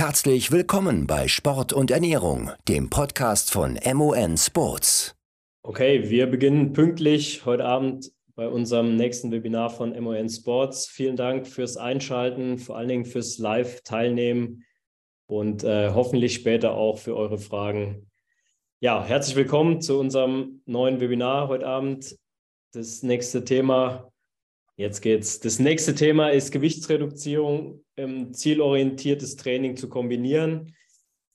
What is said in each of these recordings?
Herzlich willkommen bei Sport und Ernährung, dem Podcast von MON Sports. Okay, wir beginnen pünktlich heute Abend bei unserem nächsten Webinar von MON Sports. Vielen Dank fürs Einschalten, vor allen Dingen fürs Live-Teilnehmen und äh, hoffentlich später auch für eure Fragen. Ja, herzlich willkommen zu unserem neuen Webinar heute Abend. Das nächste Thema, jetzt geht's. Das nächste Thema ist Gewichtsreduzierung, ähm, zielorientiertes Training zu kombinieren.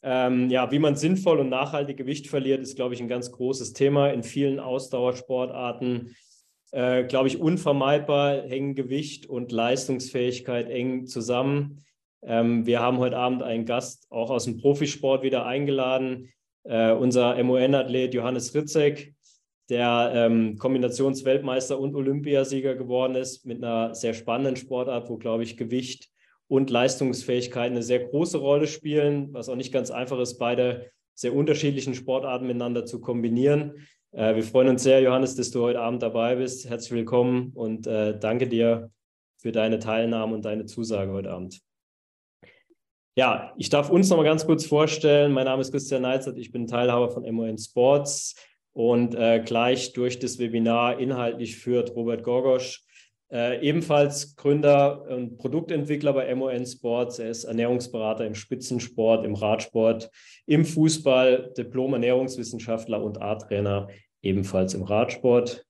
Ähm, ja, wie man sinnvoll und nachhaltig Gewicht verliert, ist, glaube ich, ein ganz großes Thema in vielen Ausdauersportarten. Äh, glaube ich, unvermeidbar hängen Gewicht und Leistungsfähigkeit eng zusammen. Ähm, wir haben heute Abend einen Gast auch aus dem Profisport wieder eingeladen, äh, unser MON-Athlet Johannes Ritzek, der ähm, Kombinationsweltmeister und Olympiasieger geworden ist mit einer sehr spannenden Sportart, wo, glaube ich, Gewicht und Leistungsfähigkeit eine sehr große Rolle spielen, was auch nicht ganz einfach ist, beide sehr unterschiedlichen Sportarten miteinander zu kombinieren. Äh, wir freuen uns sehr, Johannes, dass du heute Abend dabei bist. Herzlich willkommen und äh, danke dir für deine Teilnahme und deine Zusage heute Abend. Ja, ich darf uns noch mal ganz kurz vorstellen. Mein Name ist Christian Neizert, ich bin Teilhaber von MON Sports und äh, gleich durch das Webinar inhaltlich führt Robert Gorgosch, äh, ebenfalls Gründer und Produktentwickler bei MON Sports. Er ist Ernährungsberater im Spitzensport, im Radsport, im Fußball, Diplom-Ernährungswissenschaftler und A-Trainer ebenfalls im Radsport.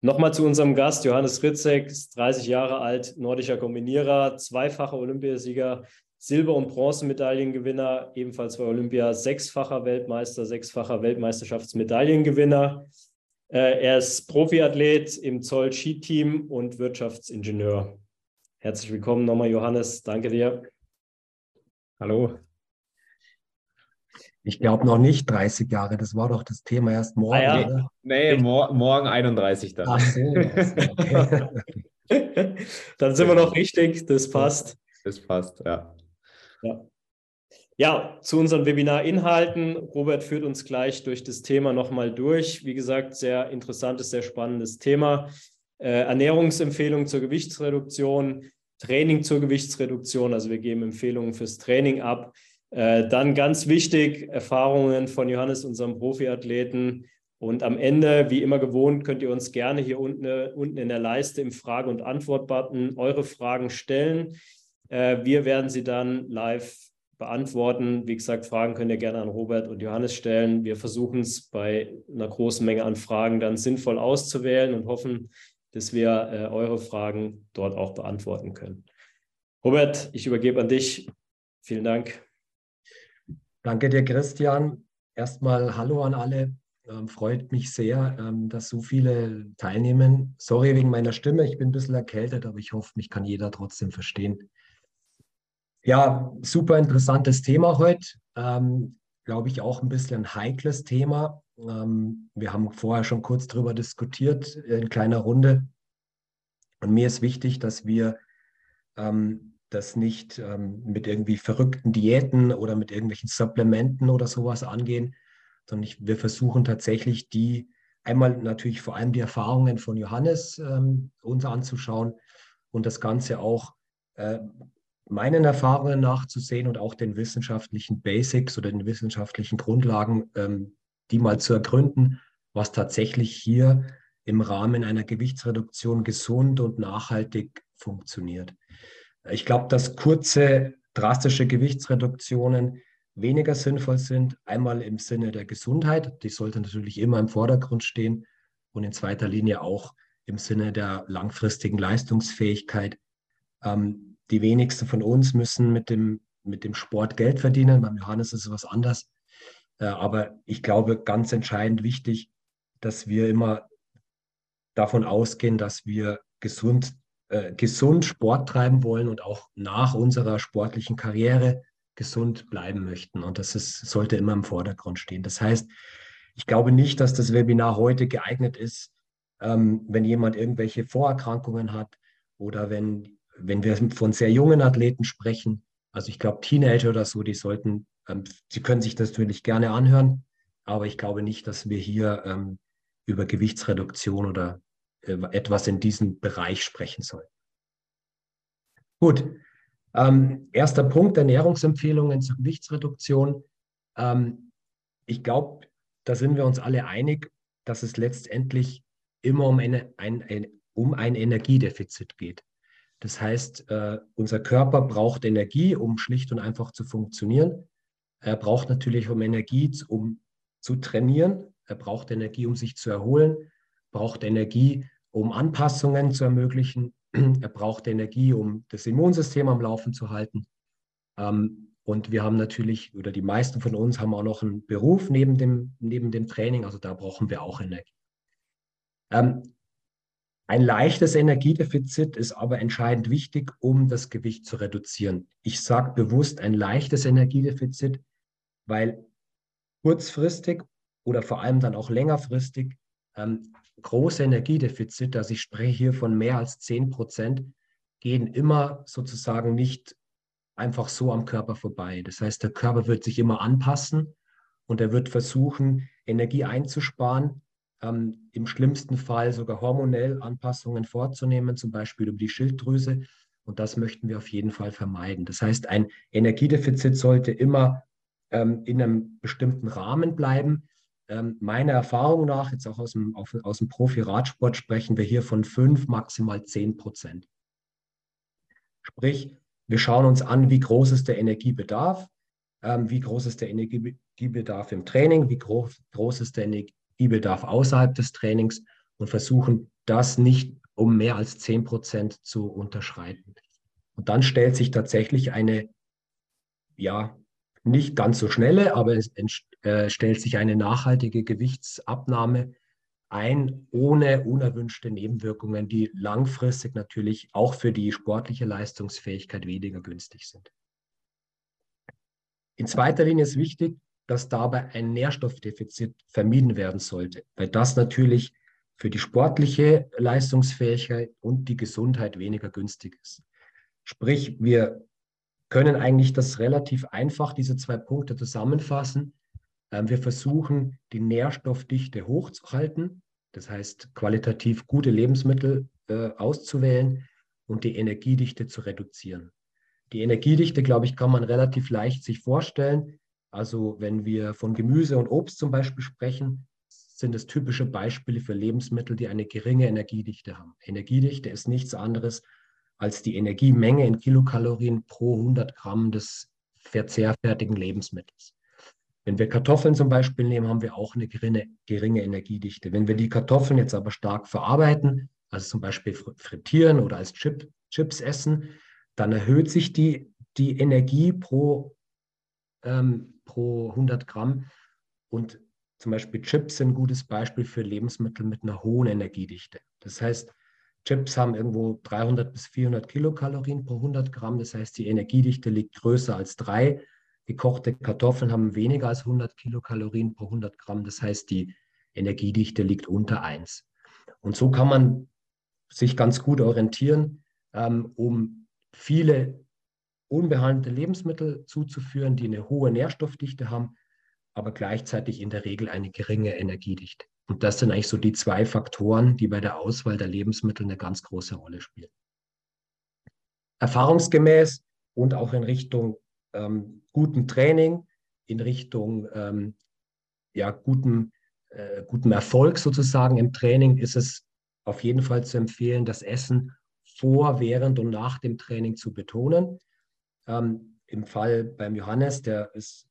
Nochmal zu unserem Gast, Johannes Ritzek, 30 Jahre alt, nordischer Kombinierer, zweifacher Olympiasieger, Silber- und Bronzemedaillengewinner, ebenfalls bei Olympia sechsfacher Weltmeister, sechsfacher Weltmeisterschaftsmedaillengewinner. Äh, er ist Profiathlet im Zoll-Ski-Team und Wirtschaftsingenieur. Herzlich willkommen nochmal, Johannes. Danke dir. Hallo. Ich glaube noch nicht 30 Jahre, das war doch das Thema erst morgen. Ah, ja. Nee, mor morgen 31 dann. Ach so. Okay. dann sind wir noch richtig, das passt. Das passt, ja. Ja. Ja, zu unseren Webinar-Inhalten. Robert führt uns gleich durch das Thema nochmal durch. Wie gesagt, sehr interessantes, sehr spannendes Thema. Äh, Ernährungsempfehlungen zur Gewichtsreduktion, Training zur Gewichtsreduktion. Also wir geben Empfehlungen fürs Training ab. Äh, dann ganz wichtig, Erfahrungen von Johannes, unserem Profiathleten. Und am Ende, wie immer gewohnt, könnt ihr uns gerne hier unten, unten in der Leiste im Frage- und Antwort-Button eure Fragen stellen. Äh, wir werden sie dann live beantworten. Wie gesagt, Fragen könnt ihr gerne an Robert und Johannes stellen. Wir versuchen es bei einer großen Menge an Fragen dann sinnvoll auszuwählen und hoffen, dass wir äh, eure Fragen dort auch beantworten können. Robert, ich übergebe an dich. Vielen Dank. Danke dir, Christian. Erstmal Hallo an alle. Ähm, freut mich sehr, ähm, dass so viele teilnehmen. Sorry wegen meiner Stimme, ich bin ein bisschen erkältet, aber ich hoffe, mich kann jeder trotzdem verstehen. Ja, super interessantes Thema heute. Ähm, Glaube ich auch ein bisschen ein heikles Thema. Ähm, wir haben vorher schon kurz darüber diskutiert in kleiner Runde. Und mir ist wichtig, dass wir ähm, das nicht ähm, mit irgendwie verrückten Diäten oder mit irgendwelchen Supplementen oder sowas angehen, sondern ich, wir versuchen tatsächlich die, einmal natürlich vor allem die Erfahrungen von Johannes ähm, uns anzuschauen und das Ganze auch äh, meinen Erfahrungen nachzusehen und auch den wissenschaftlichen Basics oder den wissenschaftlichen Grundlagen, ähm, die mal zu ergründen, was tatsächlich hier im Rahmen einer Gewichtsreduktion gesund und nachhaltig funktioniert. Ich glaube, dass kurze, drastische Gewichtsreduktionen weniger sinnvoll sind. Einmal im Sinne der Gesundheit, die sollte natürlich immer im Vordergrund stehen und in zweiter Linie auch im Sinne der langfristigen Leistungsfähigkeit. Ähm, die wenigsten von uns müssen mit dem, mit dem Sport Geld verdienen. Beim Johannes ist es was anderes. Äh, aber ich glaube, ganz entscheidend wichtig, dass wir immer davon ausgehen, dass wir gesund, äh, gesund Sport treiben wollen und auch nach unserer sportlichen Karriere gesund bleiben möchten. Und das ist, sollte immer im Vordergrund stehen. Das heißt, ich glaube nicht, dass das Webinar heute geeignet ist, ähm, wenn jemand irgendwelche Vorerkrankungen hat oder wenn wenn wir von sehr jungen Athleten sprechen, also ich glaube Teenager oder so, die sollten, ähm, sie können sich das natürlich gerne anhören, aber ich glaube nicht, dass wir hier ähm, über Gewichtsreduktion oder äh, etwas in diesem Bereich sprechen sollen. Gut, Ähm, erster Punkt, Ernährungsempfehlungen zur Gewichtsreduktion. Ähm, ich glaube, da sind wir uns alle einig, dass es letztendlich immer um, eine, ein, ein, um ein Energiedefizit geht. Das heißt, äh, unser Körper braucht Energie, um schlicht und einfach zu funktionieren. Er braucht natürlich um Energie, um zu trainieren. Er braucht Energie, um sich zu erholen. Braucht Energie, um Anpassungen zu ermöglichen. Er braucht Energie, um das Immunsystem am Laufen zu halten. Ähm, und wir haben natürlich, oder die meisten von uns haben auch noch einen Beruf neben dem, neben dem Training. Also da brauchen wir auch Energie. Ähm, ein leichtes Energiedefizit ist aber entscheidend wichtig, um das Gewicht zu reduzieren. Ich sage bewusst ein leichtes Energiedefizit, weil kurzfristig oder vor allem dann auch längerfristig ähm, große Energiedefizite, also ich spreche hier von mehr als 10 Prozent, gehen immer sozusagen nicht einfach so am Körper vorbei. Das heißt, der Körper wird sich immer anpassen und er wird versuchen, Energie einzusparen, ähm, im schlimmsten Fall sogar hormonell Anpassungen vorzunehmen, zum Beispiel über die Schilddrüse. Und das möchten wir auf jeden Fall vermeiden. Das heißt, ein Energiedefizit sollte immer ähm, in einem bestimmten Rahmen bleiben. Ähm, meiner Erfahrung nach, jetzt auch aus dem, auf, aus dem Profi-Radsport, sprechen wir hier von fünf, maximal zehn Prozent. Sprich, wir schauen uns an, wie groß ist der Energiebedarf, ähm, wie groß ist der Energiebedarf im Training, wie groß, groß ist der Energiebedarf außerhalb des Trainings und versuchen, das nicht um mehr als zehn Prozent zu unterschreiten. Und dann stellt sich tatsächlich eine ja, nicht ganz so schnelle, aber es äh, stellt sich eine nachhaltige Gewichtsabnahme ein, ohne unerwünschte Nebenwirkungen, die langfristig natürlich auch für die sportliche Leistungsfähigkeit weniger günstig sind. In zweiter Linie ist wichtig, dass dabei ein Nährstoffdefizit vermieden werden sollte, weil das natürlich für die sportliche Leistungsfähigkeit und die Gesundheit weniger günstig ist. Sprich, wir können eigentlich das relativ einfach, diese zwei Punkte zusammenfassen. Ähm, wir versuchen, die Nährstoffdichte hochzuhalten, das heißt qualitativ gute Lebensmittel äh, auszuwählen und die Energiedichte zu reduzieren. Die Energiedichte, glaube ich, kann man relativ leicht sich vorstellen. Also wenn wir von Gemüse und Obst zum Beispiel sprechen, sind es typische Beispiele für Lebensmittel, die eine geringe Energiedichte haben. Energiedichte ist nichts anderes als die Energiemenge in Kilokalorien pro 100 Gramm des verzehrfertigen Lebensmittels. Wenn wir Kartoffeln zum Beispiel nehmen, haben wir auch eine geringe, geringe Energiedichte. Wenn wir die Kartoffeln jetzt aber stark verarbeiten, also zum Beispiel frittieren oder als Chip, Chips essen, dann erhöht sich die, die Energie pro, ähm, pro 100 Gramm. Und zum Beispiel Chips sind ein gutes Beispiel für Lebensmittel mit einer hohen Energiedichte. Das heißt, Chips haben irgendwo 300 bis 400 Kilokalorien pro 100 Gramm. Das heißt, die Energiedichte liegt größer als drei. Gekochte Kartoffeln haben weniger als 100 Kilokalorien pro 100 Gramm. Das heißt, die Energiedichte liegt unter 1. Und so kann man sich ganz gut orientieren, ähm, um viele unbehandelte Lebensmittel zuzuführen, die eine hohe Nährstoffdichte haben, aber gleichzeitig in der Regel eine geringe Energiedichte. Und das sind eigentlich so die zwei Faktoren, die bei der Auswahl der Lebensmittel eine ganz große Rolle spielen. Erfahrungsgemäß und auch in Richtung ähm, guten Training, in Richtung ähm, ja, guten, äh, gutem Erfolg sozusagen im Training ist es auf jeden Fall zu empfehlen, das Essen vor, während und nach dem Training zu betonen. Ähm, Im Fall beim Johannes, der ist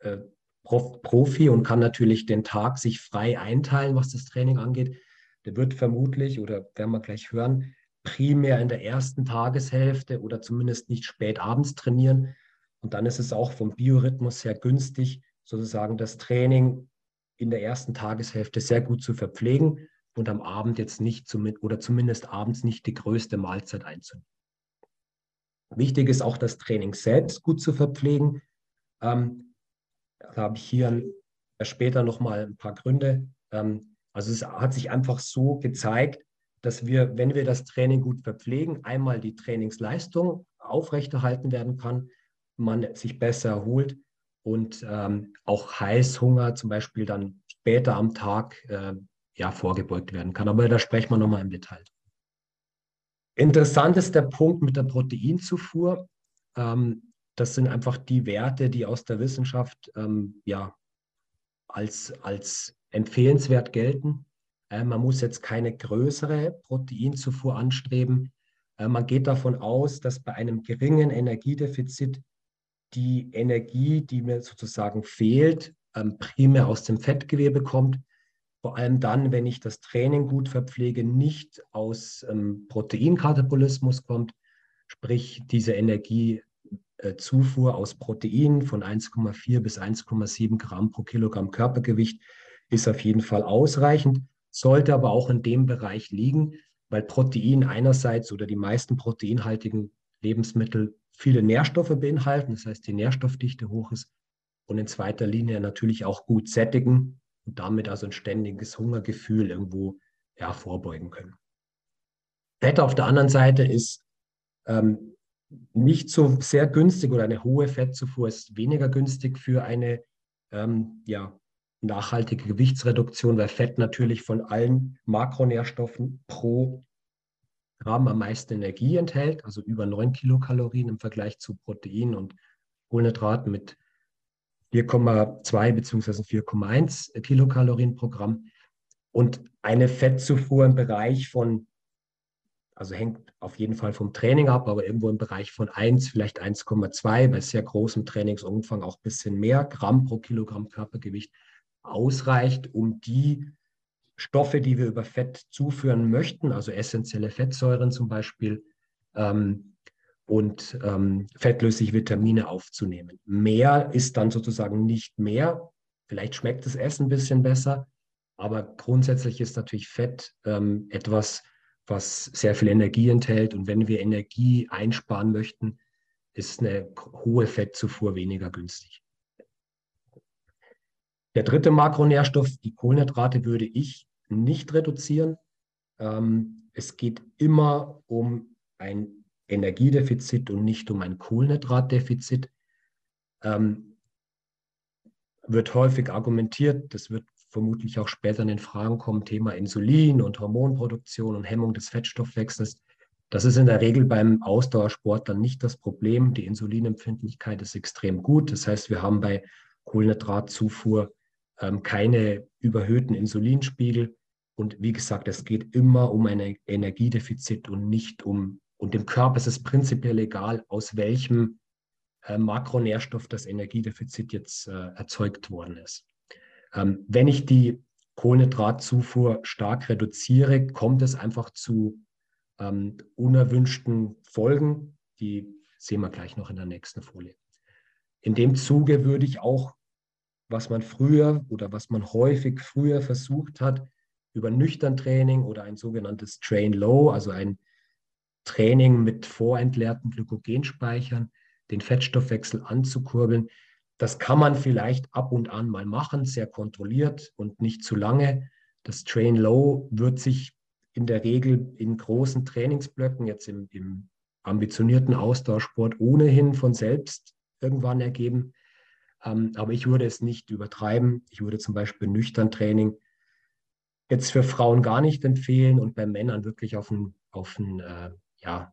äh, Profi und kann natürlich den Tag sich frei einteilen, was das Training angeht. Der wird vermutlich, oder werden wir gleich hören, primär in der ersten Tageshälfte oder zumindest nicht spät abends trainieren. Und dann ist es auch vom Biorhythmus sehr günstig, sozusagen das Training in der ersten Tageshälfte sehr gut zu verpflegen und am Abend jetzt nicht zum, oder zumindest abends nicht die größte Mahlzeit einzunehmen. Wichtig ist auch das Training selbst gut zu verpflegen. Ähm, da habe ich hier später nochmal ein paar Gründe. Ähm, also es hat sich einfach so gezeigt, dass wir, wenn wir das Training gut verpflegen, einmal die Trainingsleistung aufrechterhalten werden kann, man sich besser erholt und ähm, auch Heißhunger zum Beispiel dann später am Tag äh, ja, vorgebeugt werden kann. Aber da sprechen wir nochmal im Detail. Interessant ist der Punkt mit der Proteinzufuhr. Ähm, das sind einfach die Werte, die aus der Wissenschaft ähm, ja, als, als empfehlenswert gelten. Äh, man muss jetzt keine größere Proteinzufuhr anstreben. Äh, man geht davon aus, dass bei einem geringen Energiedefizit die Energie, die mir sozusagen fehlt, ähm, primär aus dem Fettgewebe kommt. Vor allem dann, wenn ich das Training gut verpflege, nicht aus ähm, Proteinkatabolismus kommt, sprich diese Energiezufuhr äh, aus Proteinen von 1,4 bis 1,7 Gramm pro Kilogramm Körpergewicht ist auf jeden Fall ausreichend, sollte aber auch in dem Bereich liegen, weil Protein einerseits oder die meisten proteinhaltigen Lebensmittel viele Nährstoffe beinhalten, das heißt die Nährstoffdichte hoch ist und in zweiter Linie natürlich auch gut sättigen und damit also ein ständiges Hungergefühl irgendwo ja, vorbeugen können. Fett auf der anderen Seite ist ähm, nicht so sehr günstig oder eine hohe Fettzufuhr ist weniger günstig für eine ähm, ja, nachhaltige Gewichtsreduktion, weil Fett natürlich von allen Makronährstoffen pro Gramm am meisten Energie enthält, also über 9 Kilokalorien im Vergleich zu Protein und Kohlenhydraten mit 4,2 bzw. 4,1 Kilokalorien pro Gramm. Und eine Fettzufuhr im Bereich von, also hängt auf jeden Fall vom Training ab, aber irgendwo im Bereich von 1, vielleicht 1,2, bei sehr großem Trainingsumfang auch ein bisschen mehr Gramm pro Kilogramm Körpergewicht ausreicht, um die Stoffe, die wir über Fett zuführen möchten, also essentielle Fettsäuren zum Beispiel ähm, und ähm, fettlösliche Vitamine aufzunehmen. Mehr ist dann sozusagen nicht mehr. Vielleicht schmeckt das Essen ein bisschen besser, aber grundsätzlich ist natürlich Fett ähm, etwas, was sehr viel Energie enthält. Und wenn wir Energie einsparen möchten, ist eine hohe Fettzufuhr weniger günstig. Der dritte Makronährstoff, die Kohlenhydrate, würde ich nicht reduzieren. Ähm, es geht immer um ein Energiedefizit und nicht um ein Kohlenhydratdefizit. Ähm, wird häufig argumentiert, das wird vermutlich auch später in den Fragen kommen, Thema Insulin und Hormonproduktion und Hemmung des Fettstoffwechsels. Das ist in der Regel beim Ausdauersport dann nicht das Problem. Die Insulinempfindlichkeit ist extrem gut. Das heißt, wir haben bei Kohlenhydratzufuhr ähm, keine überhöhten Insulinspiegel. Und wie gesagt, es geht immer um ein Energiedefizit und nicht um, und dem Körper ist es prinzipiell egal, aus welchem äh, Makronährstoff das Energiedefizit jetzt äh, erzeugt worden ist. Ähm, wenn ich die Kohlenhydratzufuhr stark reduziere, kommt es einfach zu ähm, unerwünschten Folgen. Die sehen wir gleich noch in der nächsten Folie. In dem Zuge würde ich auch was man früher oder was man häufig früher versucht hat, über nüchtern Training oder ein sogenanntes Train Low, also ein Training mit vorentleerten Glykogenspeichern, den Fettstoffwechsel anzukurbeln. Das kann man vielleicht ab und an mal machen, sehr kontrolliert und nicht zu lange. Das Train Low wird sich in der Regel in großen Trainingsblöcken, jetzt im, im ambitionierten Austauschsport, ohnehin von selbst irgendwann ergeben. Ähm, aber ich würde es nicht übertreiben. Ich würde zum Beispiel nüchtern Training jetzt für Frauen gar nicht empfehlen und bei Männern wirklich auf ein, auf ein äh, ja,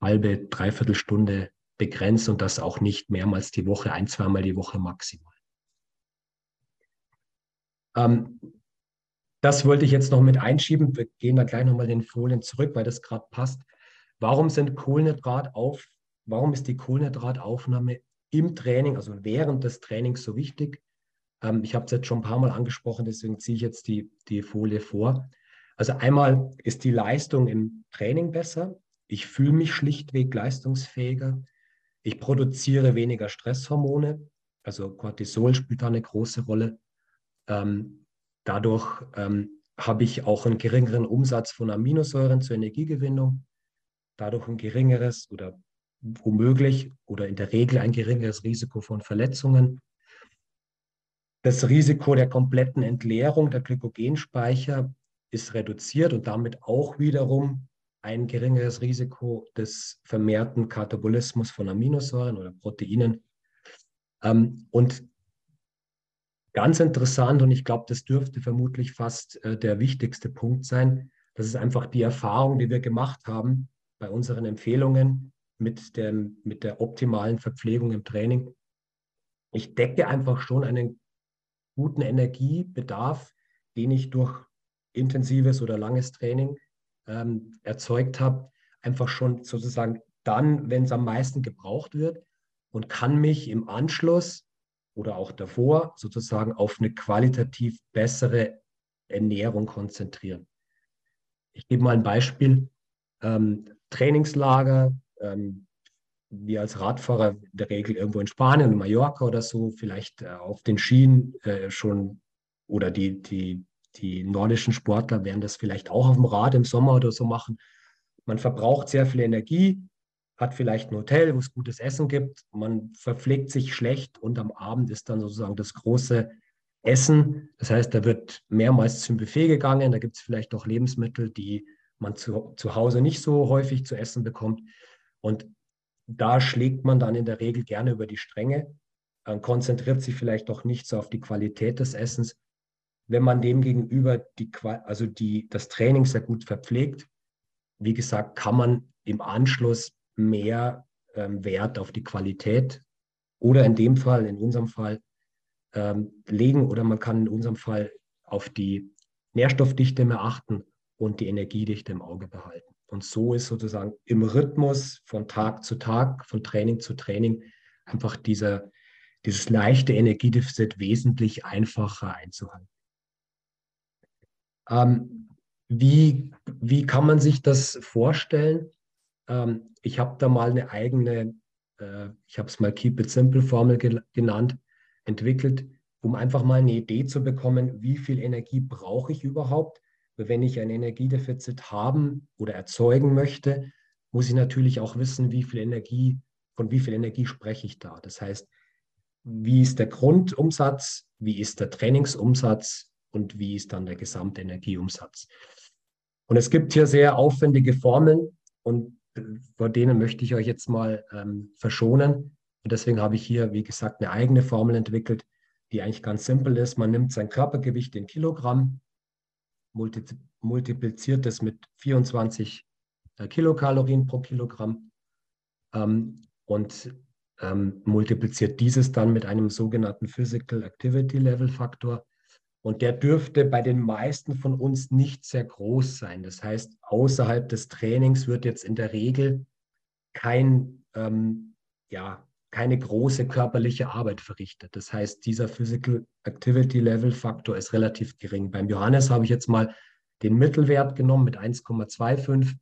halbe, dreiviertel Stunde begrenzt und das auch nicht mehrmals die Woche, ein, zweimal die Woche maximal. Ähm, das wollte ich jetzt noch mit einschieben. Wir gehen da gleich nochmal den Folien zurück, weil das gerade passt. Warum sind Kohlenhydrat auf, warum ist die Kohlenhydrataufnahme im Training, also während des Trainings so wichtig. Ähm, ich habe es jetzt schon ein paar Mal angesprochen, deswegen ziehe ich jetzt die, die Folie vor. Also einmal ist die Leistung im Training besser. Ich fühle mich schlichtweg leistungsfähiger. Ich produziere weniger Stresshormone. Also Cortisol spielt da eine große Rolle. Ähm, dadurch ähm, habe ich auch einen geringeren Umsatz von Aminosäuren zur Energiegewinnung. Dadurch ein geringeres oder womöglich oder in der Regel ein geringeres Risiko von Verletzungen. Das Risiko der kompletten Entleerung der Glykogenspeicher ist reduziert und damit auch wiederum ein geringeres Risiko des vermehrten Katabolismus von Aminosäuren oder Proteinen. Ähm, und ganz interessant, und ich glaube, das dürfte vermutlich fast äh, der wichtigste Punkt sein, das ist einfach die Erfahrung, die wir gemacht haben bei unseren Empfehlungen, mit, dem, mit der optimalen Verpflegung im Training. Ich decke einfach schon einen guten Energiebedarf, den ich durch intensives oder langes Training ähm, erzeugt habe, einfach schon sozusagen dann, wenn es am meisten gebraucht wird und kann mich im Anschluss oder auch davor sozusagen auf eine qualitativ bessere Ernährung konzentrieren. Ich gebe mal ein Beispiel. Ähm, Trainingslager, ähm, wir als Radfahrer in der Regel irgendwo in Spanien, in Mallorca oder so, vielleicht äh, auf den Schienen äh, schon oder die, die, die nordischen Sportler werden das vielleicht auch auf dem Rad im Sommer oder so machen. Man verbraucht sehr viel Energie, hat vielleicht ein Hotel, wo es gutes Essen gibt, man verpflegt sich schlecht und am Abend ist dann sozusagen das große Essen. Das heißt, da wird mehrmals zum Buffet gegangen, da gibt es vielleicht auch Lebensmittel, die man zu, zu Hause nicht so häufig zu essen bekommt. Und da schlägt man dann in der Regel gerne über die Stränge, konzentriert sich vielleicht auch nicht so auf die Qualität des Essens. Wenn man dem gegenüber die, also die, das Training sehr gut verpflegt, wie gesagt, kann man im Anschluss mehr ähm, Wert auf die Qualität oder in dem Fall, in unserem Fall, ähm, legen oder man kann in unserem Fall auf die Nährstoffdichte mehr achten und die Energiedichte im Auge behalten. Und so ist sozusagen im Rhythmus von Tag zu Tag, von Training zu Training einfach dieser, dieses leichte Energiedefizit wesentlich einfacher einzuhalten. Ähm, wie, wie kann man sich das vorstellen? Ähm, ich habe da mal eine eigene, äh, ich habe es mal Keep It Simple Formel ge genannt, entwickelt, um einfach mal eine Idee zu bekommen, wie viel Energie brauche ich überhaupt, wenn ich ein Energiedefizit haben oder erzeugen möchte, muss ich natürlich auch wissen, wie viel Energie, von wie viel Energie spreche ich da. Das heißt, wie ist der Grundumsatz, wie ist der Trainingsumsatz und wie ist dann der gesamte Energieumsatz. Und es gibt hier sehr aufwendige Formeln und vor denen möchte ich euch jetzt mal ähm, verschonen. Und deswegen habe ich hier, wie gesagt, eine eigene Formel entwickelt, die eigentlich ganz simpel ist. Man nimmt sein Körpergewicht in Kilogramm, multipliziert es mit 24 äh, Kilokalorien pro Kilogramm ähm, und ähm, multipliziert dieses dann mit einem sogenannten Physical Activity Level Faktor. Und der dürfte bei den meisten von uns nicht sehr groß sein. Das heißt, außerhalb des Trainings wird jetzt in der Regel kein, ähm, ja, keine große körperliche Arbeit verrichtet. Das heißt, dieser Physical Activity Level Faktor ist relativ gering. Beim Johannes habe ich jetzt mal den Mittelwert genommen mit 1,25.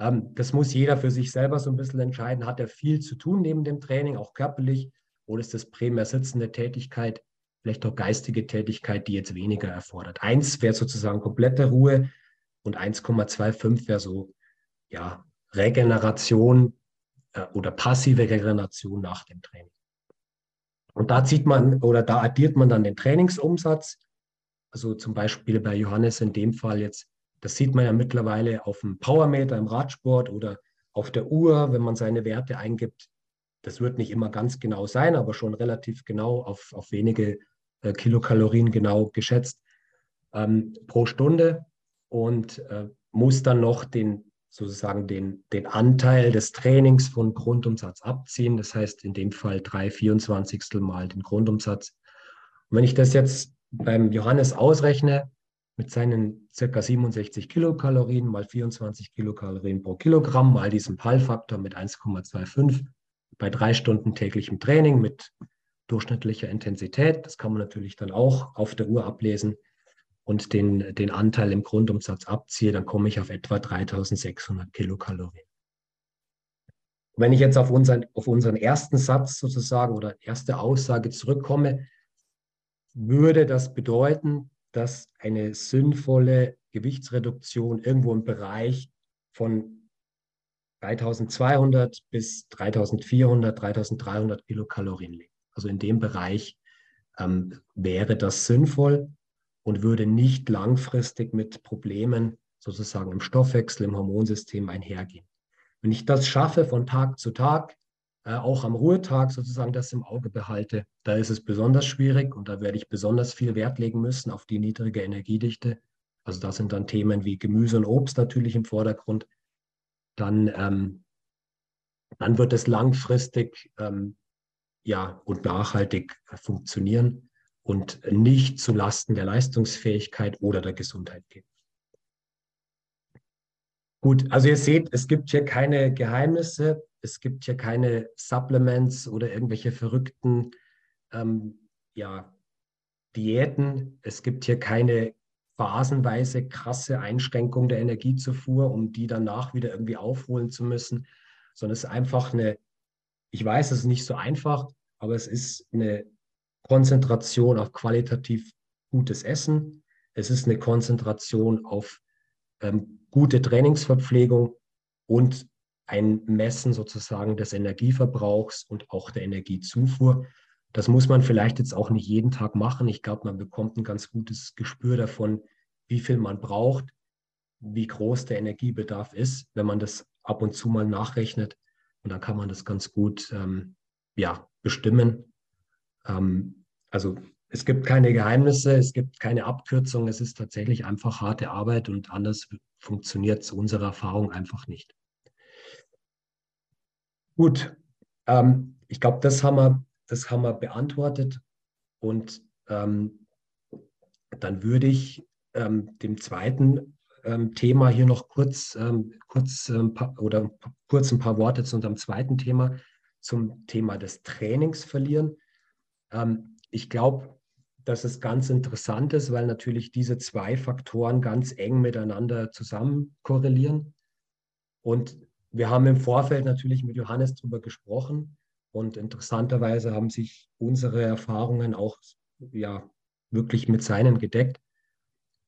Ähm, das muss jeder für sich selber so ein bisschen entscheiden. Hat er viel zu tun neben dem Training, auch körperlich, oder ist das primär sitzende Tätigkeit, vielleicht auch geistige Tätigkeit, die jetzt weniger erfordert? Eins wäre sozusagen komplette Ruhe und 1,25 wäre so, ja, Regeneration, äh, oder passive Regeneration nach dem Training. Und da zieht man oder da addiert man dann den Trainingsumsatz. Also zum Beispiel bei Johannes in dem Fall jetzt, das sieht man ja mittlerweile auf dem Powermeter im Radsport oder auf der Uhr, wenn man seine Werte eingibt. Das wird nicht immer ganz genau sein, aber schon relativ genau auf, auf wenige äh, Kilokalorien genau geschätzt ähm, pro Stunde und äh, muss dann noch den sozusagen den, den Anteil des Trainings von Grundumsatz abziehen. Das heißt in dem Fall drei Vierundzwanzigstel mal den Grundumsatz. Und wenn ich das jetzt beim Johannes ausrechne, mit seinen circa 67 Kilokalorien mal 24 Kilokalorien pro Kilogramm mal diesem PAL-Faktor mit 1,25 bei drei Stunden täglichem Training mit durchschnittlicher Intensität. Das kann man natürlich dann auch auf der Uhr ablesen und den, den Anteil im Grundumsatz abziehe, dann komme ich auf etwa 3600 Kilokalorien. Wenn ich jetzt auf unseren, auf unseren ersten Satz sozusagen oder erste Aussage zurückkomme, würde das bedeuten, dass eine sinnvolle Gewichtsreduktion irgendwo im Bereich von 3200 bis 3400, 3300 Kilokalorien liegt. Also in dem Bereich ähm, wäre das sinnvoll und würde nicht langfristig mit Problemen sozusagen im Stoffwechsel, im Hormonsystem einhergehen. Wenn ich das schaffe von Tag zu Tag, äh, auch am Ruhetag sozusagen das im Auge behalte, da ist es besonders schwierig und da werde ich besonders viel Wert legen müssen auf die niedrige Energiedichte. Also da sind dann Themen wie Gemüse und Obst natürlich im Vordergrund. Dann ähm, dann wird es langfristig ähm, ja, und nachhaltig funktionieren und nicht zu Lasten der Leistungsfähigkeit oder der Gesundheit gehen. Gut, also ihr seht, es gibt hier keine Geheimnisse, es gibt hier keine Supplements oder irgendwelche verrückten ähm, ja, Diäten. Es gibt hier keine phasenweise krasse Einschränkung der Energiezufuhr, um die danach wieder irgendwie aufholen zu müssen, sondern es ist einfach eine, ich weiß, es ist nicht so einfach, aber es ist eine Konzentration auf qualitativ gutes Essen. Es ist eine Konzentration auf ähm, gute Trainingsverpflegung und ein Messen sozusagen des Energieverbrauchs und auch der Energiezufuhr. Das muss man vielleicht jetzt auch nicht jeden Tag machen. Ich glaube, man bekommt ein ganz gutes Gespür davon, wie viel man braucht, wie groß der Energiebedarf ist, wenn man das ab und zu mal nachrechnet. Und dann kann man das ganz gut ähm, ja, bestimmen. Ähm, also es gibt keine Geheimnisse, es gibt keine Abkürzung, es ist tatsächlich einfach harte Arbeit und anders funktioniert es unserer Erfahrung einfach nicht. Gut, ähm, ich glaube, das haben wir das haben wir beantwortet. Und ähm, dann würde ich ähm, dem zweiten ähm, Thema hier noch kurz, ähm, kurz ähm, oder kurz ein paar Worte zu unserem zweiten Thema, zum Thema des Trainings verlieren. Ähm, ich glaube, dass es ganz interessant ist, weil natürlich diese zwei Faktoren ganz eng miteinander zusammen korrelieren. Und wir haben im Vorfeld natürlich mit Johannes darüber gesprochen. Und interessanterweise haben sich unsere Erfahrungen auch ja, wirklich mit seinen gedeckt.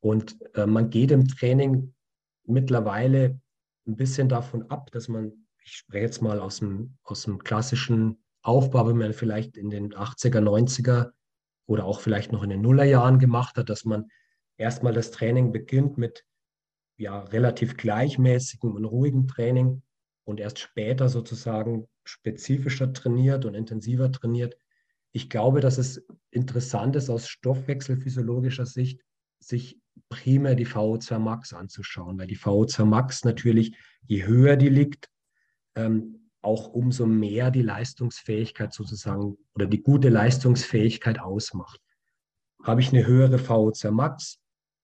Und äh, man geht im Training mittlerweile ein bisschen davon ab, dass man, ich spreche jetzt mal aus dem, aus dem klassischen Aufbau, wie man vielleicht in den 80er, 90er oder auch vielleicht noch in den Nullerjahren gemacht hat, dass man erstmal das Training beginnt mit ja, relativ gleichmäßigem und ruhigem Training und erst später sozusagen spezifischer trainiert und intensiver trainiert. Ich glaube, dass es interessant ist, aus stoffwechselphysiologischer Sicht sich primär die VO2 Max anzuschauen, weil die VO2 Max natürlich, je höher die liegt, ähm, auch umso mehr die Leistungsfähigkeit sozusagen oder die gute Leistungsfähigkeit ausmacht. Habe ich eine höhere VO2 Max,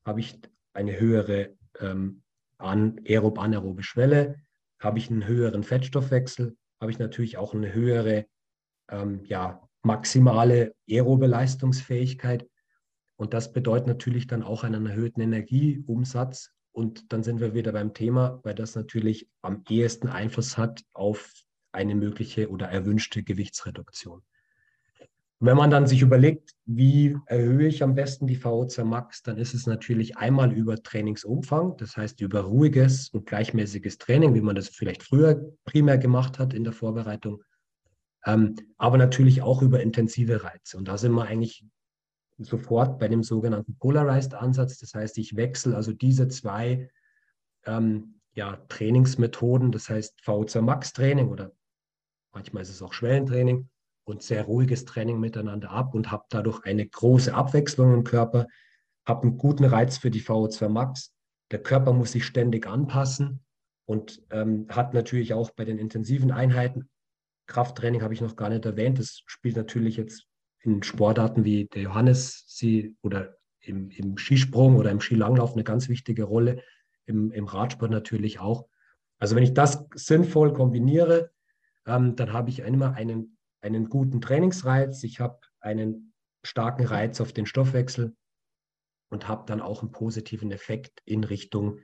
habe ich eine höhere ähm, aerob-anaerobe Schwelle, habe ich einen höheren Fettstoffwechsel, habe ich natürlich auch eine höhere ähm, ja, maximale aerobe Leistungsfähigkeit. Und das bedeutet natürlich dann auch einen erhöhten Energieumsatz. Und dann sind wir wieder beim Thema, weil das natürlich am ehesten Einfluss hat auf eine mögliche oder erwünschte Gewichtsreduktion. Wenn man dann sich überlegt, wie erhöhe ich am besten die VO2 Max, dann ist es natürlich einmal über Trainingsumfang, das heißt über ruhiges und gleichmäßiges Training, wie man das vielleicht früher primär gemacht hat in der Vorbereitung, ähm, aber natürlich auch über intensive Reize. Und da sind wir eigentlich sofort bei dem sogenannten Polarized Ansatz. Das heißt, ich wechsle also diese zwei ähm, ja, Trainingsmethoden, das heißt VO2 Max Training oder manchmal ist es auch Schwellentraining und sehr ruhiges Training miteinander ab und habe dadurch eine große Abwechslung im Körper, habe einen guten Reiz für die VO2 Max. Der Körper muss sich ständig anpassen und ähm, hat natürlich auch bei den intensiven Einheiten, Krafttraining habe ich noch gar nicht erwähnt, das spielt natürlich jetzt in Sportarten wie der Johannes sie oder im, im Skisprung oder im Skilanglauf eine ganz wichtige Rolle, im, im Radsport natürlich auch. Also wenn ich das sinnvoll kombiniere, ähm, dann habe ich immer einen einen guten Trainingsreiz, ich habe einen starken Reiz auf den Stoffwechsel und habe dann auch einen positiven Effekt in Richtung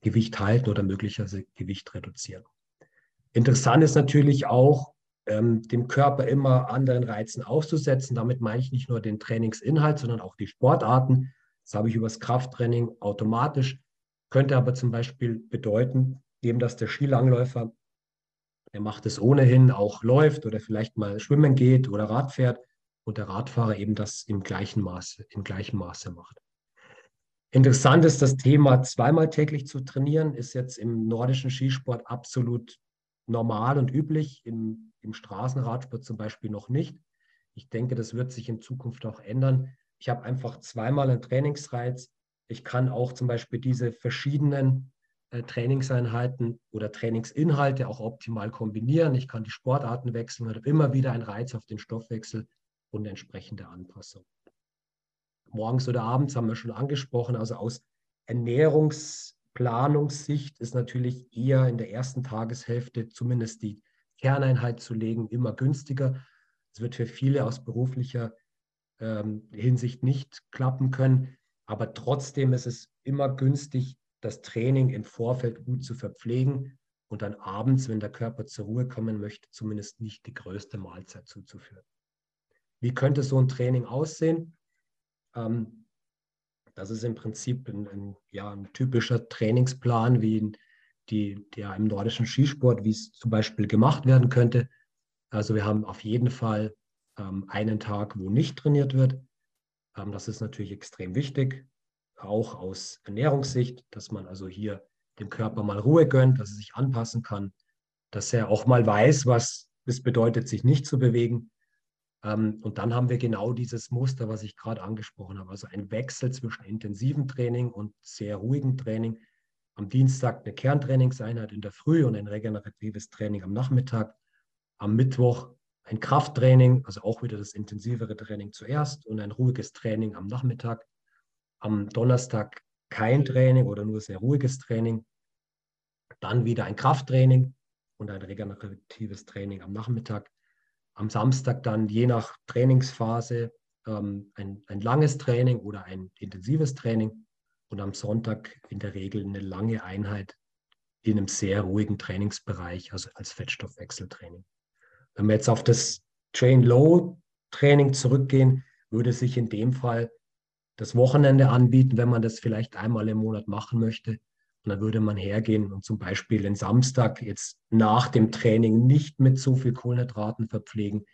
Gewicht halten oder möglicherweise Gewicht reduzieren. Interessant ist natürlich auch, ähm, dem Körper immer anderen Reizen auszusetzen. Damit meine ich nicht nur den Trainingsinhalt, sondern auch die Sportarten. Das habe ich übers Krafttraining automatisch. Könnte aber zum Beispiel bedeuten, eben dass der Skilangläufer der macht es ohnehin, auch läuft oder vielleicht mal schwimmen geht oder Rad fährt und der Radfahrer eben das im gleichen Maße, im gleichen Maße macht. Interessant ist das Thema, zweimal täglich zu trainieren, ist jetzt im nordischen Skisport absolut normal und üblich, im, im Straßenradsport zum Beispiel noch nicht. Ich denke, das wird sich in Zukunft auch ändern. Ich habe einfach zweimal einen Trainingsreiz. Ich kann auch zum Beispiel diese verschiedenen Trainingseinheiten oder Trainingsinhalte auch optimal kombinieren. Ich kann die Sportarten wechseln und habe immer wieder einen Reiz auf den Stoffwechsel und entsprechende Anpassung. Morgens oder abends haben wir schon angesprochen, also aus Ernährungsplanungssicht ist natürlich eher in der ersten Tageshälfte zumindest die Kerneinheit zu legen immer günstiger. Es wird für viele aus beruflicher ähm, Hinsicht nicht klappen können, aber trotzdem ist es immer günstig, das Training im Vorfeld gut zu verpflegen und dann abends, wenn der Körper zur Ruhe kommen möchte, zumindest nicht die größte Mahlzeit zuzuführen. Wie könnte so ein Training aussehen? Ähm, das ist im Prinzip ein, ein, ja, ein typischer Trainingsplan, wie die, der im nordischen Skisport, wie es zum Beispiel gemacht werden könnte. Also wir haben auf jeden Fall ähm, einen Tag, wo nicht trainiert wird. Ähm, das ist natürlich extrem wichtig auch aus Ernährungssicht, dass man also hier dem Körper mal Ruhe gönnt, dass er sich anpassen kann, dass er auch mal weiß, was es bedeutet, sich nicht zu bewegen. Ähm, und dann haben wir genau dieses Muster, was ich gerade angesprochen habe, also ein Wechsel zwischen intensivem Training und sehr ruhigem Training. Am Dienstag eine Kerntrainingseinheit in der Früh und ein regeneratives Training am Nachmittag. Am Mittwoch ein Krafttraining, also auch wieder das intensivere Training zuerst und ein ruhiges Training am Nachmittag am Donnerstag kein Training oder nur sehr ruhiges Training, dann wieder ein Krafttraining und ein regeneratives Training am Nachmittag. Am Samstag dann je nach Trainingsphase ähm, ein, ein langes Training oder ein intensives Training und am Sonntag in der Regel eine lange Einheit in einem sehr ruhigen Trainingsbereich, also als Fettstoffwechseltraining. Wenn wir jetzt auf das Train Low Training zurückgehen, würde sich in dem Fall das Wochenende anbieten, wenn man das vielleicht einmal im Monat machen möchte. Und dann würde man hergehen und zum Beispiel den Samstag jetzt nach dem Training nicht mit so viel Kohlenhydraten verpflegen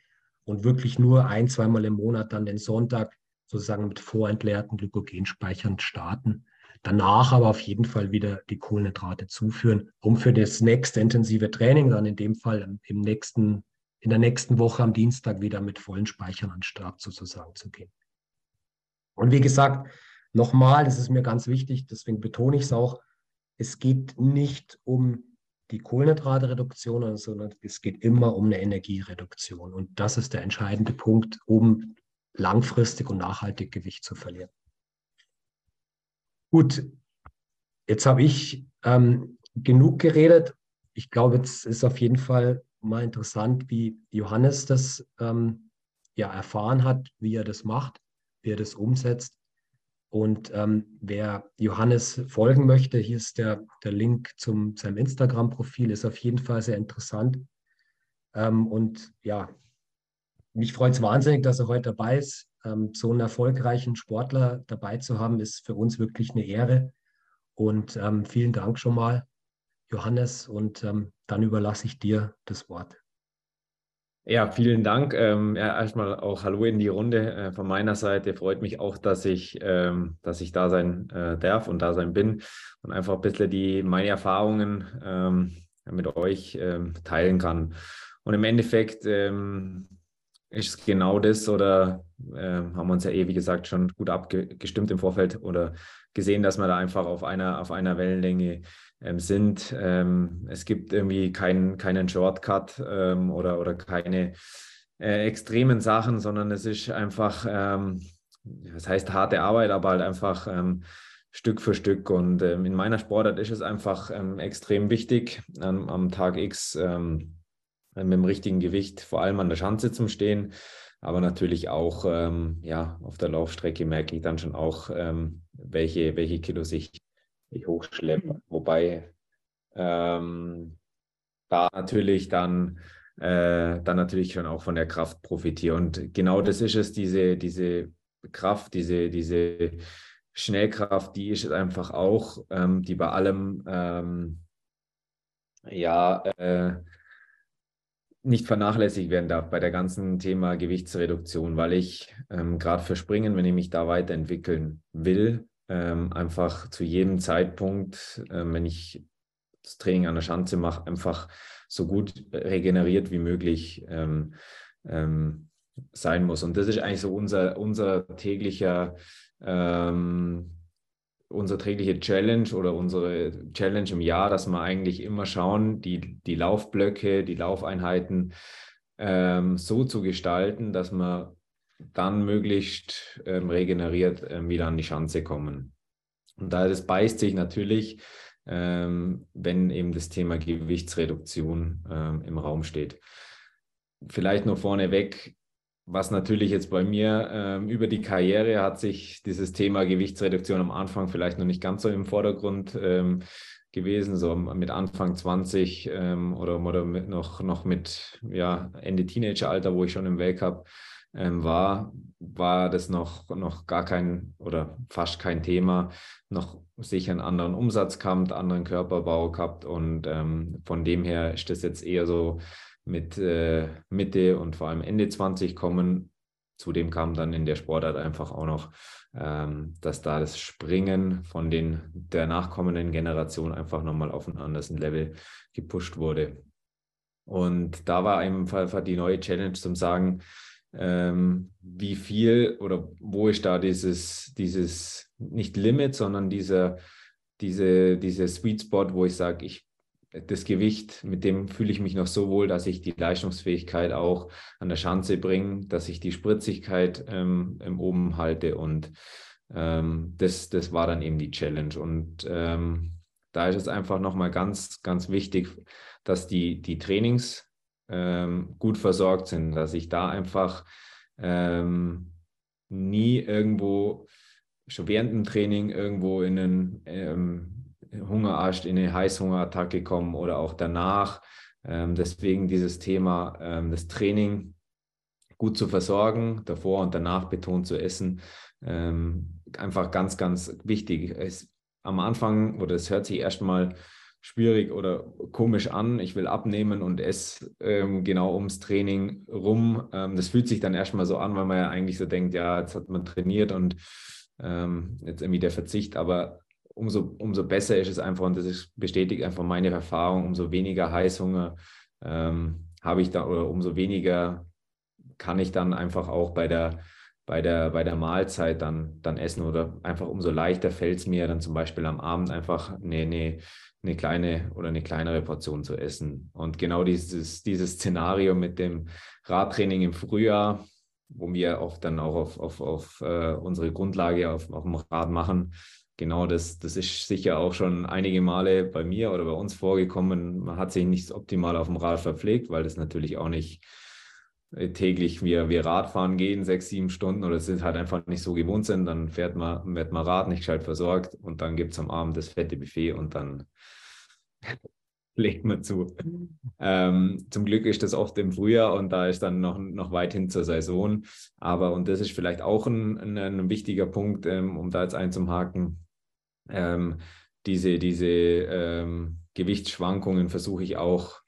und wirklich nur ein, zweimal im Monat dann den Sonntag sozusagen mit vorentleerten Glykogenspeichern starten. Danach aber auf jeden Fall wieder die Kohlenhydrate zuführen, um für das nächste intensive Training dann in dem Fall im nächsten, in der nächsten Woche am Dienstag wieder mit vollen Speichern an Start sozusagen zu gehen. Und wie gesagt, nochmal, das ist mir ganz wichtig, deswegen betone ich es auch, es geht nicht um die Kohlenhydratreduktion, sondern es geht immer um eine Energiereduktion. Und das ist der entscheidende Punkt, um langfristig und nachhaltig Gewicht zu verlieren. Gut, jetzt habe ich ähm, genug geredet. Ich glaube, jetzt ist auf jeden Fall mal interessant, wie Johannes das ähm, ja erfahren hat, wie er das macht wie er das umsetzt. Und ähm, wer Johannes folgen möchte, hier ist der, der Link zum seinem Instagram-Profil, ist auf jeden Fall sehr interessant. Ähm, und ja, mich freut es wahnsinnig, dass er heute dabei ist. Ähm, so einen erfolgreichen Sportler dabei zu haben, ist für uns wirklich eine Ehre. Und ähm, vielen Dank schon mal, Johannes. Und ähm, dann überlasse ich dir das Wort. Ja, vielen Dank. Ähm, ja, erstmal auch Hallo in die Runde äh, von meiner Seite. Freut mich auch, dass ich, ähm, dass ich da sein äh, darf und da sein bin und einfach ein bisschen die, meine Erfahrungen ähm, mit euch ähm, teilen kann. Und im Endeffekt ähm, ist es genau das oder äh, haben wir uns ja eh, wie gesagt, schon gut abgestimmt im Vorfeld oder gesehen, dass wir da einfach auf einer, auf einer Wellenlänge ähm, sind. Ähm, es gibt irgendwie kein, keinen Shortcut ähm, oder, oder keine äh, extremen Sachen, sondern es ist einfach, ähm, das heißt harte Arbeit, aber halt einfach ähm, Stück für Stück. Und ähm, in meiner Sportart ist es einfach extrem wichtig, am, am Tag X mit dem richtigen Gewicht, vor allem an der Schanze zum Stehen. Aber natürlich auch ja, auf der Laufstrecke merke ich dann schon auch, welche, welche Kilos ich ich hochschleppe. Mhm. Wobei ähm, da natürlich dann, äh, dann natürlich schon auch von der Kraft profitiere. Und genau das ist es, diese, diese Kraft, diese, diese Schnellkraft, die ist es einfach auch, ähm, die bei allem ähm, ja äh, nicht vernachlässigt werden darf bei der ganzen Thema Gewichtsreduktion, weil ich ähm, gerade für Springen, wenn ich mich da weiterentwickeln will, ähm, einfach zu jedem Zeitpunkt, äh, wenn ich das Training an der Schanze mache, einfach so gut regeneriert wie möglich ähm, ähm, sein muss. Und das ist eigentlich so unser, unser täglicher ähm, unsere tägliche Challenge oder unsere Challenge im Jahr, dass wir eigentlich immer schauen, die, die Laufblöcke, die Laufeinheiten ähm, so zu gestalten, dass wir dann möglichst ähm, regeneriert ähm, wieder an die Schanze kommen. Und da das beißt sich natürlich, ähm, wenn eben das Thema Gewichtsreduktion ähm, im Raum steht. Vielleicht noch vorneweg, was natürlich jetzt bei mir ähm, über die Karriere hat sich dieses Thema Gewichtsreduktion am Anfang vielleicht noch nicht ganz so im Vordergrund ähm, gewesen, so mit Anfang 20 ähm, oder, oder mit noch, noch mit ja, Ende Teenageralter, wo ich schon im Weltcup ähm, war, war das noch, noch gar kein oder fast kein Thema, noch sicher einen anderen Umsatz gehabt, anderen Körperbau gehabt und ähm, von dem her ist das jetzt eher so mit äh, Mitte und vor allem Ende 20 kommen. Zudem kam dann in der Sportart einfach auch noch, ähm, dass da das Springen von den der nachkommenden Generation einfach nochmal auf ein anderes Level gepusht wurde. Und da war einfach die neue Challenge zum Sagen, ähm, wie viel oder wo ist da dieses, dieses nicht Limit, sondern dieser, diese, diese Sweet Spot, wo ich sage, ich das Gewicht, mit dem fühle ich mich noch so wohl, dass ich die Leistungsfähigkeit auch an der Schanze bringe, dass ich die Spritzigkeit ähm, oben halte und ähm, das, das war dann eben die Challenge. Und ähm, da ist es einfach nochmal ganz, ganz wichtig, dass die, die Trainings ähm, gut versorgt sind, dass ich da einfach ähm, nie irgendwo schon während dem Training irgendwo in einen ähm, Hungerast, in eine Heißhungerattacke kommen oder auch danach. Ähm, deswegen dieses Thema, ähm, das Training gut zu versorgen, davor und danach betont zu essen, ähm, einfach ganz, ganz wichtig. Es, am Anfang, oder es hört sich erstmal schwierig oder komisch an, ich will abnehmen und esse ähm, genau ums Training rum. Ähm, das fühlt sich dann erstmal so an, weil man ja eigentlich so denkt, ja, jetzt hat man trainiert und ähm, jetzt irgendwie der Verzicht, aber umso, umso besser ist es einfach, und das ist, bestätigt einfach meine Erfahrung, umso weniger Heißhunger ähm, habe ich da oder umso weniger kann ich dann einfach auch bei der, bei der, bei der Mahlzeit dann, dann essen oder einfach umso leichter fällt es mir dann zum Beispiel am Abend einfach eine, eine, eine kleine oder eine kleinere Portion zu essen. Und genau dieses, dieses Szenario mit dem Radtraining im Frühjahr, wo wir oft dann auch auf, auf, auf uh, unsere Grundlage auf, auf dem Rad machen, genau das, das ist sicher auch schon einige Male bei mir oder bei uns vorgekommen. Man hat sich nicht optimal auf dem Rad verpflegt, weil das natürlich auch nicht äh, täglich wir, wir Radfahren gehen, sechs, sieben Stunden oder es halt einfach nicht so gewohnt sind, dann fährt man, wird man Rad nicht gescheit versorgt und dann gibt es am Abend das fette Buffet und dann legt man zu. Ähm, zum Glück ist das oft im Frühjahr und da ist dann noch, noch weit hin zur Saison. Aber, und das ist vielleicht auch ein, ein, ein wichtiger Punkt, ähm, um da jetzt einzuhaken, ähm, diese, diese ähm, Gewichtsschwankungen versuche ich auch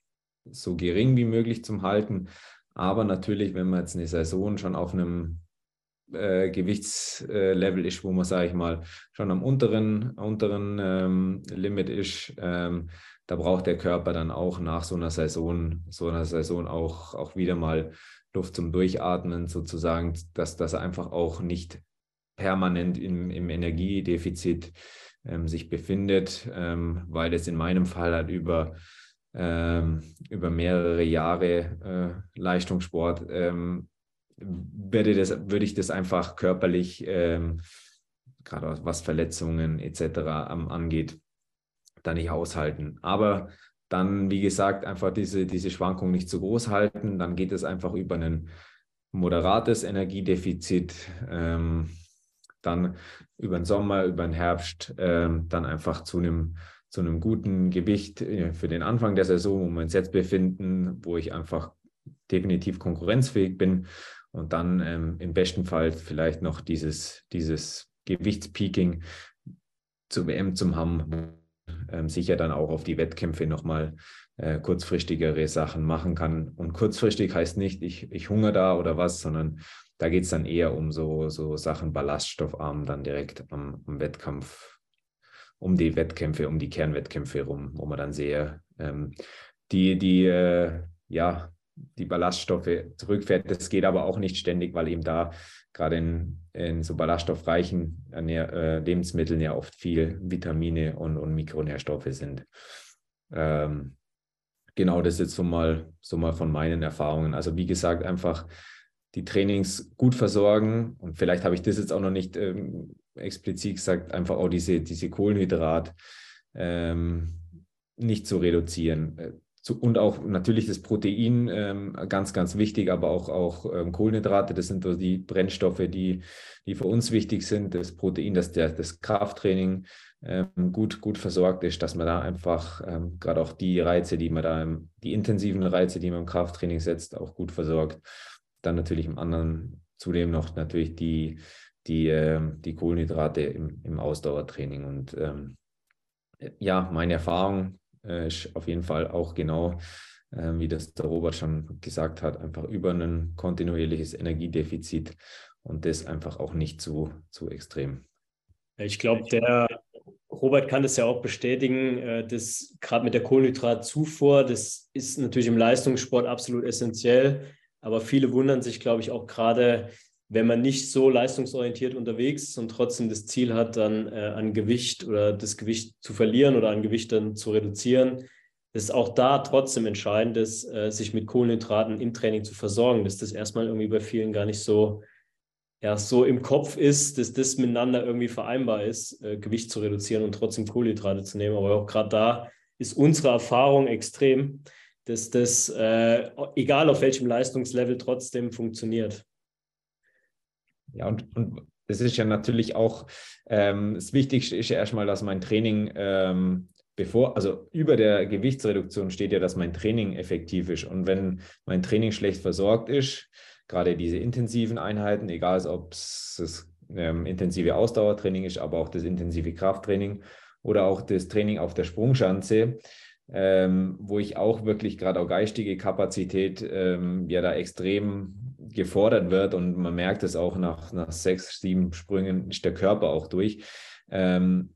so gering wie möglich zu halten. Aber natürlich, wenn man jetzt eine Saison schon auf einem äh, Gewichtslevel ist, wo man, sage ich mal, schon am unteren, unteren ähm, Limit ist, ähm, da braucht der Körper dann auch nach so einer Saison, so einer Saison auch, auch wieder mal Luft zum Durchatmen, sozusagen, dass das einfach auch nicht permanent im, im Energiedefizit ähm, sich befindet, ähm, weil es in meinem Fall halt über, ähm, über mehrere Jahre äh, Leistungssport ähm, würde, das, würde ich das einfach körperlich, ähm, gerade was Verletzungen etc. angeht, da nicht aushalten. Aber dann, wie gesagt, einfach diese, diese Schwankung nicht zu groß halten. Dann geht es einfach über ein moderates Energiedefizit. Ähm, dann über den Sommer, über den Herbst ähm, dann einfach zu einem zu einem guten Gewicht äh, für den Anfang der Saison, wo wir uns jetzt befinden, wo ich einfach definitiv konkurrenzfähig bin und dann ähm, im besten Fall vielleicht noch dieses, dieses Gewichtspeaking zur WM zum haben, ähm, sicher dann auch auf die Wettkämpfe nochmal äh, kurzfristigere Sachen machen kann. Und kurzfristig heißt nicht, ich, ich hungere da oder was, sondern da geht es dann eher um so, so Sachen ballaststoffarm dann direkt am, am, Wettkampf, um die Wettkämpfe, um die Kernwettkämpfe rum, wo man dann sehr ähm, die, die äh, ja, die Ballaststoffe zurückfährt. Das geht aber auch nicht ständig, weil eben da gerade in, in so ballaststoffreichen Ernähr äh, Lebensmitteln ja oft viel Vitamine und, und Mikronährstoffe sind. Ähm, genau, das jetzt so mal, so mal von meinen Erfahrungen. Also wie gesagt, einfach die Trainings gut versorgen und vielleicht habe ich das jetzt auch noch nicht ähm, explizit gesagt, einfach auch diese, diese Kohlenhydrat ähm, nicht zu reduzieren. Äh, zu, und auch natürlich das Protein ähm, ganz, ganz wichtig, aber auch, auch ähm, Kohlenhydrate, das sind so die Brennstoffe, die, die für uns wichtig sind. Das Protein, dass der, das Krafttraining ähm, gut, gut versorgt ist, dass man da einfach ähm, gerade auch die Reize, die man da, die intensiven Reize, die man im Krafttraining setzt, auch gut versorgt. Dann natürlich im anderen zudem noch natürlich die, die, äh, die Kohlenhydrate im, im Ausdauertraining. Und ähm, ja, meine Erfahrung äh, ist auf jeden Fall auch genau, äh, wie das der Robert schon gesagt hat, einfach über ein kontinuierliches Energiedefizit und das einfach auch nicht zu, zu extrem. Ich glaube, der Robert kann das ja auch bestätigen, äh, dass gerade mit der Kohlenhydratzufuhr, das ist natürlich im Leistungssport absolut essentiell, aber viele wundern sich, glaube ich, auch gerade, wenn man nicht so leistungsorientiert unterwegs ist und trotzdem das Ziel hat, dann äh, an Gewicht oder das Gewicht zu verlieren oder an Gewicht dann zu reduzieren, ist auch da trotzdem entscheidend, dass, äh, sich mit Kohlenhydraten im Training zu versorgen, dass das erstmal irgendwie bei vielen gar nicht so ja, so im Kopf ist, dass das miteinander irgendwie vereinbar ist, äh, Gewicht zu reduzieren und trotzdem Kohlenhydrate zu nehmen. Aber auch gerade da ist unsere Erfahrung extrem, dass das, äh, egal auf welchem Leistungslevel, trotzdem funktioniert. Ja, und, und das ist ja natürlich auch, ähm, das Wichtigste ist ja erstmal, dass mein Training ähm, bevor, also über der Gewichtsreduktion steht ja, dass mein Training effektiv ist. Und wenn mein Training schlecht versorgt ist, gerade diese intensiven Einheiten, egal ob es das ähm, intensive Ausdauertraining ist, aber auch das intensive Krafttraining oder auch das Training auf der Sprungschanze, ähm, wo ich auch wirklich gerade auch geistige Kapazität ähm, ja da extrem gefordert wird und man merkt es auch nach, nach sechs, sieben Sprüngen ist der Körper auch durch. Ähm,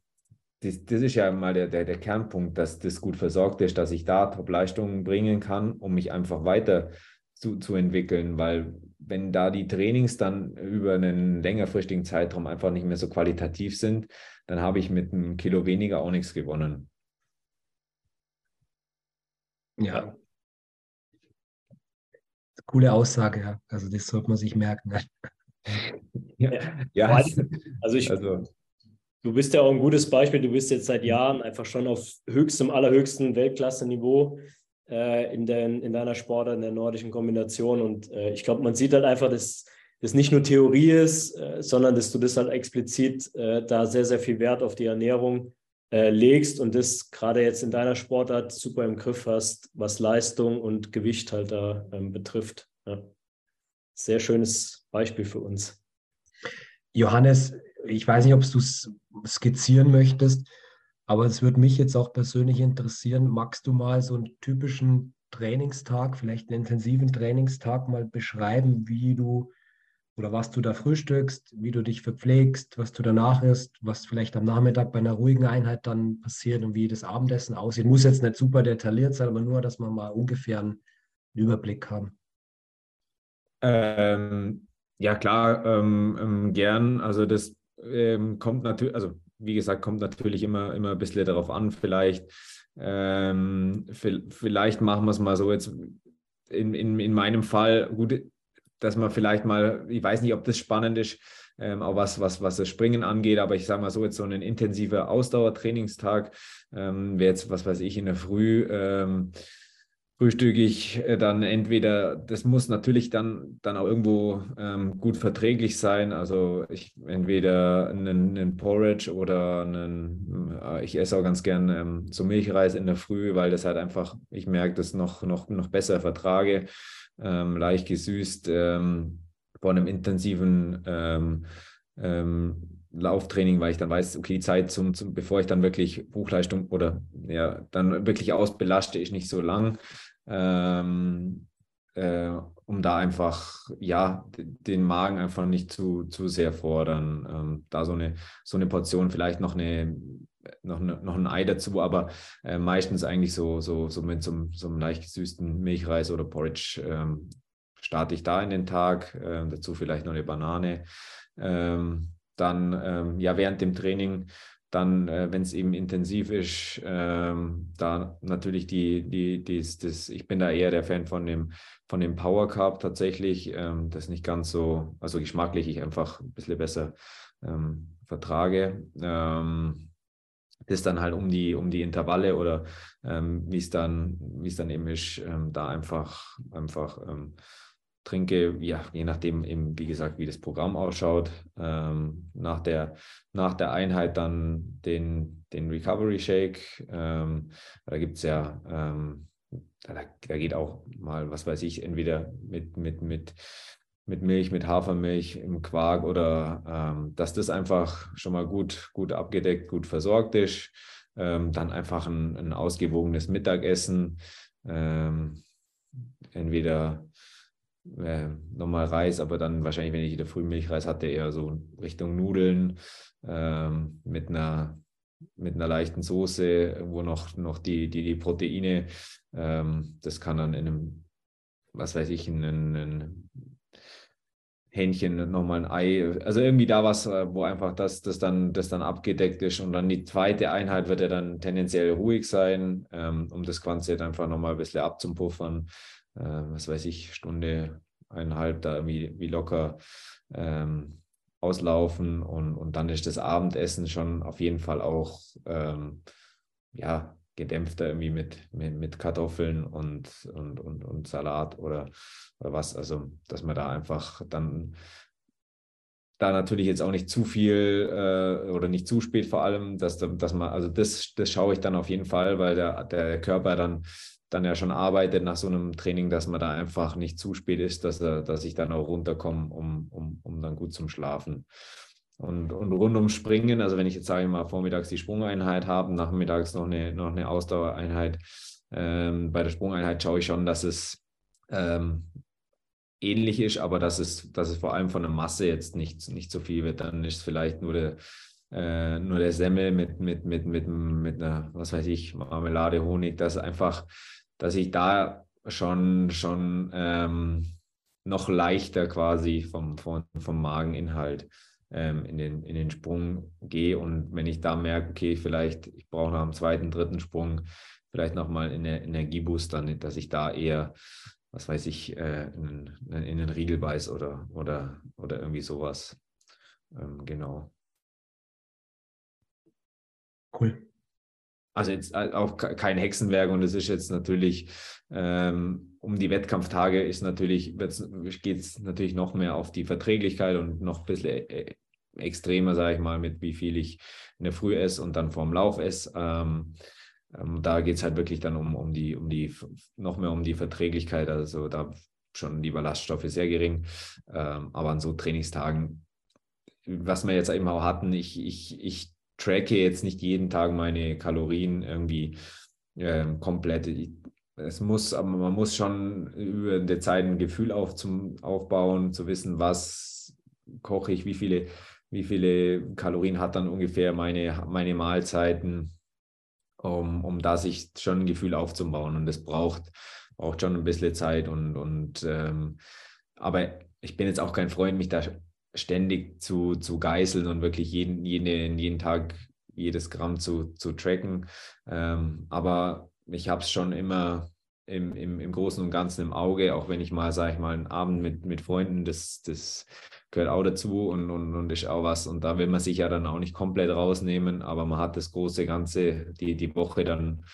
das, das, ist ja mal der, der, der Kernpunkt, dass das gut versorgt ist, dass ich da Top-Leistungen bringen kann, um mich einfach weiter zu, zu entwickeln, weil wenn da die Trainings dann über einen längerfristigen Zeitraum einfach nicht mehr so qualitativ sind, dann habe ich mit einem Kilo weniger auch nichts gewonnen. Ja. Coole Aussage, ja. Also das sollte man sich merken. ja, ja. Also ich, also, du bist ja auch ein gutes Beispiel. Du bist jetzt seit Jahren einfach schon auf höchstem, allerhöchstem Weltklasse-Niveau äh, in, den, in deiner Sportart, in der nordischen Kombination. Und äh, ich glaube, man sieht halt einfach, dass das nicht nur Theorie ist, äh, sondern dass du das halt explizit äh, da sehr, sehr viel Wert auf die Ernährung äh, legst und das gerade jetzt in deiner Sportart super im Griff hast, was Leistung und Gewicht halt da ähm, betrifft. Ja. Sehr schönes Beispiel für uns. Johannes, ich weiß nicht, ob du es skizzieren möchtest. Aber es würde mich jetzt auch persönlich interessieren, magst du mal so einen typischen Trainingstag, vielleicht einen intensiven Trainingstag mal beschreiben, wie du oder was du da frühstückst, wie du dich verpflegst, was du danach isst, was vielleicht am Nachmittag bei einer ruhigen Einheit dann passiert und wie das Abendessen aussieht. Muss jetzt nicht super detailliert sein, aber nur, dass wir mal ungefähr einen Überblick haben. Ähm, ja, klar, ähm, ähm, gern. Also das ähm, kommt natürlich, also wie gesagt, kommt natürlich immer, immer ein bisschen darauf an. Vielleicht, ähm, vielleicht machen wir es mal so jetzt in, in, in meinem Fall, gut, dass man vielleicht mal, ich weiß nicht, ob das spannend ist, ähm, auch was, was, was das Springen angeht, aber ich sage mal so, jetzt so ein intensiver Ausdauertrainingstag ähm, wäre jetzt, was weiß ich, in der Früh. Ähm, frühstücke ich äh, dann entweder, das muss natürlich dann, dann auch irgendwo ähm, gut verträglich sein. Also ich entweder einen, einen Porridge oder einen, äh, ich esse auch ganz gern ähm, so Milchreis in der Früh, weil das halt einfach, ich merke, das noch, noch, noch besser vertrage, ähm, leicht gesüßt ähm, vor einem intensiven ähm, ähm, Lauftraining, weil ich dann weiß, okay, die Zeit zum, zum, bevor ich dann wirklich Buchleistung oder ja, dann wirklich ausbelaste, ist nicht so lang. Ähm, äh, um da einfach, ja, den Magen einfach nicht zu, zu sehr fordern. Ähm, da so eine, so eine Portion, vielleicht noch eine, noch, ne, noch ein Ei dazu, aber äh, meistens eigentlich so, so, so mit so, so einem leicht gesüßten Milchreis oder Porridge ähm, starte ich da in den Tag. Äh, dazu vielleicht noch eine Banane. Ähm, dann ähm, ja während dem Training dann, äh, wenn es eben intensiv ist, ähm, da natürlich die, die, dies, das, ich bin da eher der Fan von dem, von dem Power Carb tatsächlich. Ähm, das nicht ganz so, also geschmacklich ich einfach ein bisschen besser ähm, vertrage. Ähm, das dann halt um die, um die Intervalle oder ähm, wie es dann, es dann eben ist, ähm, da einfach, einfach ähm, trinke, ja, je nachdem eben, wie gesagt, wie das Programm ausschaut. Ähm, nach, der, nach der Einheit dann den, den Recovery Shake. Ähm, da gibt es ja, ähm, da, da, geht auch mal, was weiß ich, entweder mit, mit, mit, mit Milch, mit Hafermilch im Quark oder ähm, dass das einfach schon mal gut, gut abgedeckt, gut versorgt ist. Ähm, dann einfach ein, ein ausgewogenes Mittagessen. Ähm, entweder äh, nochmal Reis, aber dann wahrscheinlich, wenn ich wieder Frühmilchreis hatte, eher so Richtung Nudeln ähm, mit einer mit einer leichten Soße, wo noch, noch die, die, die Proteine, ähm, das kann dann in einem, was weiß ich, in einem Hähnchen nochmal ein Ei, also irgendwie da was, äh, wo einfach das, das, dann, das dann abgedeckt ist und dann die zweite Einheit wird ja dann tendenziell ruhig sein, ähm, um das Ganze einfach nochmal ein bisschen abzupuffern. Äh, was weiß ich, Stunde, eineinhalb da irgendwie wie locker ähm, auslaufen und, und dann ist das Abendessen schon auf jeden Fall auch ähm, ja, gedämpfter irgendwie mit, mit, mit Kartoffeln und, und, und, und Salat oder, oder was. Also, dass man da einfach dann da natürlich jetzt auch nicht zu viel äh, oder nicht zu spät vor allem, dass, dass man, also das, das schaue ich dann auf jeden Fall, weil der, der Körper dann dann ja schon arbeitet nach so einem Training, dass man da einfach nicht zu spät ist, dass, dass ich dann auch runterkomme, um, um, um dann gut zum Schlafen. Und, und rund ums Springen, also wenn ich jetzt sage ich mal vormittags die Sprungeinheit habe, nachmittags noch eine, noch eine Ausdauereinheit, ähm, bei der Sprungeinheit schaue ich schon, dass es ähm, ähnlich ist, aber dass es, dass es vor allem von der Masse jetzt nicht, nicht so viel wird. Dann ist es vielleicht nur der, äh, nur der Semmel mit, mit, mit, mit, mit einer, was weiß ich, Marmelade, Honig, das einfach dass ich da schon, schon ähm, noch leichter quasi vom, vom, vom Mageninhalt ähm, in, den, in den Sprung gehe. Und wenn ich da merke, okay, vielleicht, ich brauche nach dem zweiten, dritten Sprung vielleicht nochmal in der Energieboost, dann, dass ich da eher, was weiß ich, äh, in, in den Riegel beiß oder, oder, oder irgendwie sowas. Ähm, genau. Cool. Also jetzt äh, auch kein Hexenwerk und es ist jetzt natürlich ähm, um die Wettkampftage ist natürlich, geht es natürlich noch mehr auf die Verträglichkeit und noch ein bisschen äh, extremer, sage ich mal, mit wie viel ich in der Früh esse und dann vorm Lauf esse. Ähm, ähm, da geht es halt wirklich dann um, um die, um die, noch mehr um die Verträglichkeit. Also da schon die Ballaststoffe sehr gering. Ähm, aber an so Trainingstagen, was wir jetzt eben auch hatten, ich, ich, ich tracke jetzt nicht jeden Tag meine Kalorien irgendwie äh, komplett. Es muss, aber man muss schon über die Zeit ein Gefühl auf zum aufbauen, zu wissen, was koche ich, wie viele, wie viele Kalorien hat dann ungefähr meine, meine Mahlzeiten, um, um da sich schon ein Gefühl aufzubauen. Und das braucht, braucht schon ein bisschen Zeit und, und ähm, aber ich bin jetzt auch kein Freund, mich da ständig zu, zu geißeln und wirklich jeden, jeden, jeden Tag jedes Gramm zu, zu tracken. Ähm, aber ich habe es schon immer im, im, im Großen und Ganzen im Auge, auch wenn ich mal, sage ich mal, einen Abend mit, mit Freunden, das, das gehört auch dazu und, und, und ist auch was. Und da will man sich ja dann auch nicht komplett rausnehmen, aber man hat das große Ganze, die, die Woche dann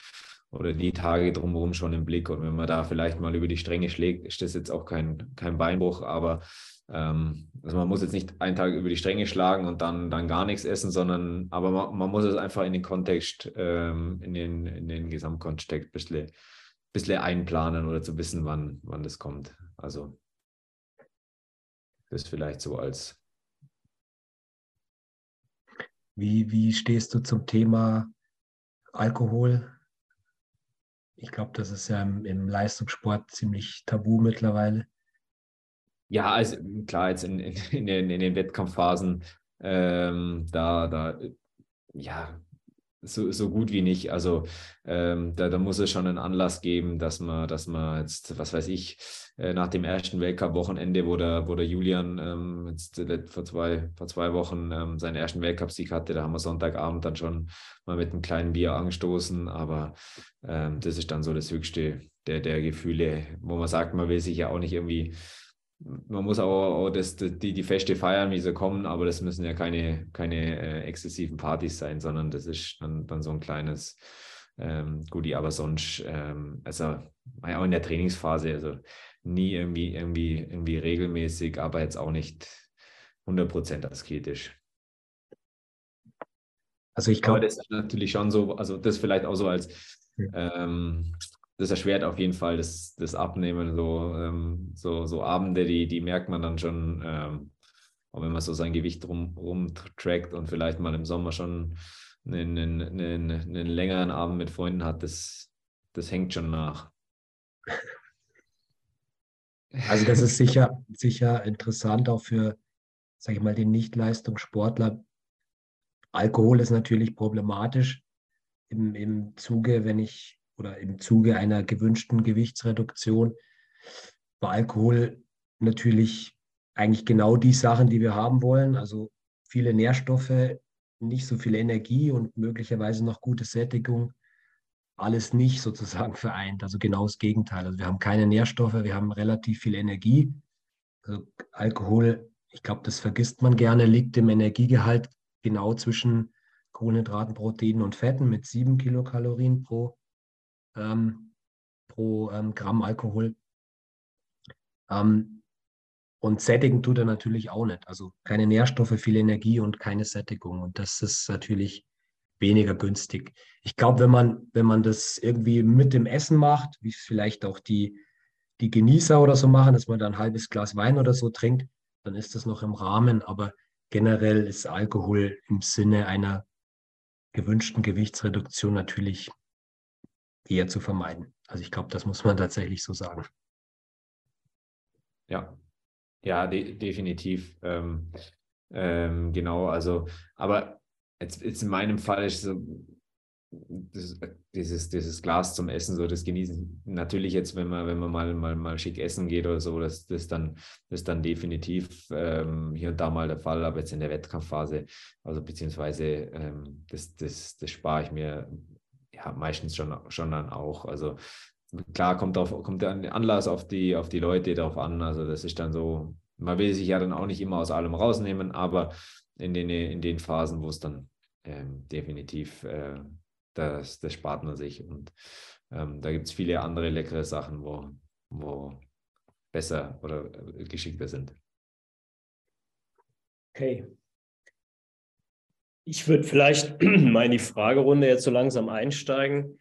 oder die Tage drumherum schon im Blick. Und wenn man da vielleicht mal über die Stränge schlägt, ist das jetzt auch kein, kein Beinbruch, aber ähm, also man muss jetzt nicht einen Tag über die Stränge schlagen und dann, dann gar nichts essen, sondern aber man, man muss es einfach in den Kontext, ähm, in, den, in den Gesamtkontext ein bisschen, bisschen einplanen oder zu wissen, wann, wann das kommt. Also das vielleicht so als. Wie, wie stehst du zum Thema Alkohol? Ich glaube, das ist ja im, im Leistungssport ziemlich tabu mittlerweile. Ja, also klar, jetzt in, in, in, den, in den Wettkampfphasen, ähm, da, da, ja, so, so gut wie nicht. Also ähm, da, da muss es schon einen Anlass geben, dass man, dass man jetzt, was weiß ich, äh, nach dem ersten Weltcup-Wochenende, wo der, wo der Julian ähm, jetzt vor zwei, vor zwei Wochen ähm, seinen ersten Weltcup-Sieg hatte, da haben wir Sonntagabend dann schon mal mit einem kleinen Bier angestoßen. Aber ähm, das ist dann so das höchste der, der Gefühle, wo man sagt, man will sich ja auch nicht irgendwie man muss auch, auch das, die, die Feste feiern, wie sie kommen, aber das müssen ja keine, keine äh, exzessiven Partys sein, sondern das ist dann, dann so ein kleines ähm, Goodie, aber sonst, ähm, also auch in der Trainingsphase, also nie irgendwie, irgendwie, irgendwie regelmäßig, aber jetzt auch nicht 100% asketisch. Also ich glaube, das ist natürlich schon so, also das vielleicht auch so als ähm, das erschwert auf jeden Fall das, das Abnehmen. So, ähm, so, so Abende, die, die merkt man dann schon, ähm, auch wenn man so sein Gewicht rum, rumtrackt und vielleicht mal im Sommer schon einen, einen, einen, einen längeren Abend mit Freunden hat, das, das hängt schon nach. Also das ist sicher, sicher interessant auch für, sage ich mal, den Nicht-Leistungssportler. Alkohol ist natürlich problematisch im, im Zuge, wenn ich oder im Zuge einer gewünschten Gewichtsreduktion bei Alkohol natürlich eigentlich genau die Sachen, die wir haben wollen. Also viele Nährstoffe, nicht so viel Energie und möglicherweise noch gute Sättigung. Alles nicht sozusagen vereint. Also genau das Gegenteil. Also wir haben keine Nährstoffe, wir haben relativ viel Energie. Also Alkohol, ich glaube, das vergisst man gerne, liegt im Energiegehalt genau zwischen Kohlenhydraten, Proteinen und Fetten mit 7 Kilokalorien pro ähm, pro ähm, Gramm Alkohol. Ähm, und sättigen tut er natürlich auch nicht. Also keine Nährstoffe, viel Energie und keine Sättigung. Und das ist natürlich weniger günstig. Ich glaube, wenn man, wenn man das irgendwie mit dem Essen macht, wie vielleicht auch die, die Genießer oder so machen, dass man da ein halbes Glas Wein oder so trinkt, dann ist das noch im Rahmen. Aber generell ist Alkohol im Sinne einer gewünschten Gewichtsreduktion natürlich eher zu vermeiden. Also ich glaube, das muss man tatsächlich so sagen. Ja, ja, de definitiv. Ähm, ähm, genau, also, aber jetzt, jetzt in meinem Fall ist so, das, dieses, dieses Glas zum Essen, so das Genießen. Natürlich jetzt, wenn man, wenn man mal, mal, mal schick essen geht oder so, das, das, dann, das dann definitiv ähm, hier und da mal der Fall, aber jetzt in der Wettkampfphase, also beziehungsweise ähm, das, das, das spare ich mir ja, meistens schon, schon dann auch. Also klar kommt, auf, kommt der Anlass auf die, auf die Leute darauf an. Also das ist dann so, man will sich ja dann auch nicht immer aus allem rausnehmen, aber in den, in den Phasen, wo es dann ähm, definitiv äh, das, das spart man sich. Und ähm, da gibt es viele andere leckere Sachen, wo, wo besser oder geschickter sind. Okay, ich würde vielleicht mal in die Fragerunde jetzt so langsam einsteigen.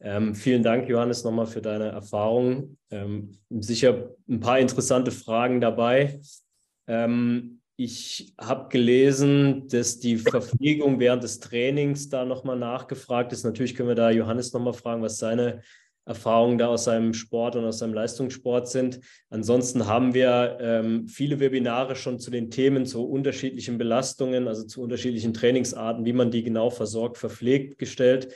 Ähm, vielen Dank, Johannes, nochmal für deine Erfahrungen. Ähm, sicher ein paar interessante Fragen dabei. Ähm, ich habe gelesen, dass die Verpflegung während des Trainings da nochmal nachgefragt ist. Natürlich können wir da Johannes nochmal fragen, was seine Erfahrungen da aus seinem Sport und aus seinem Leistungssport sind. Ansonsten haben wir ähm, viele Webinare schon zu den Themen zu unterschiedlichen Belastungen, also zu unterschiedlichen Trainingsarten, wie man die genau versorgt, verpflegt gestellt.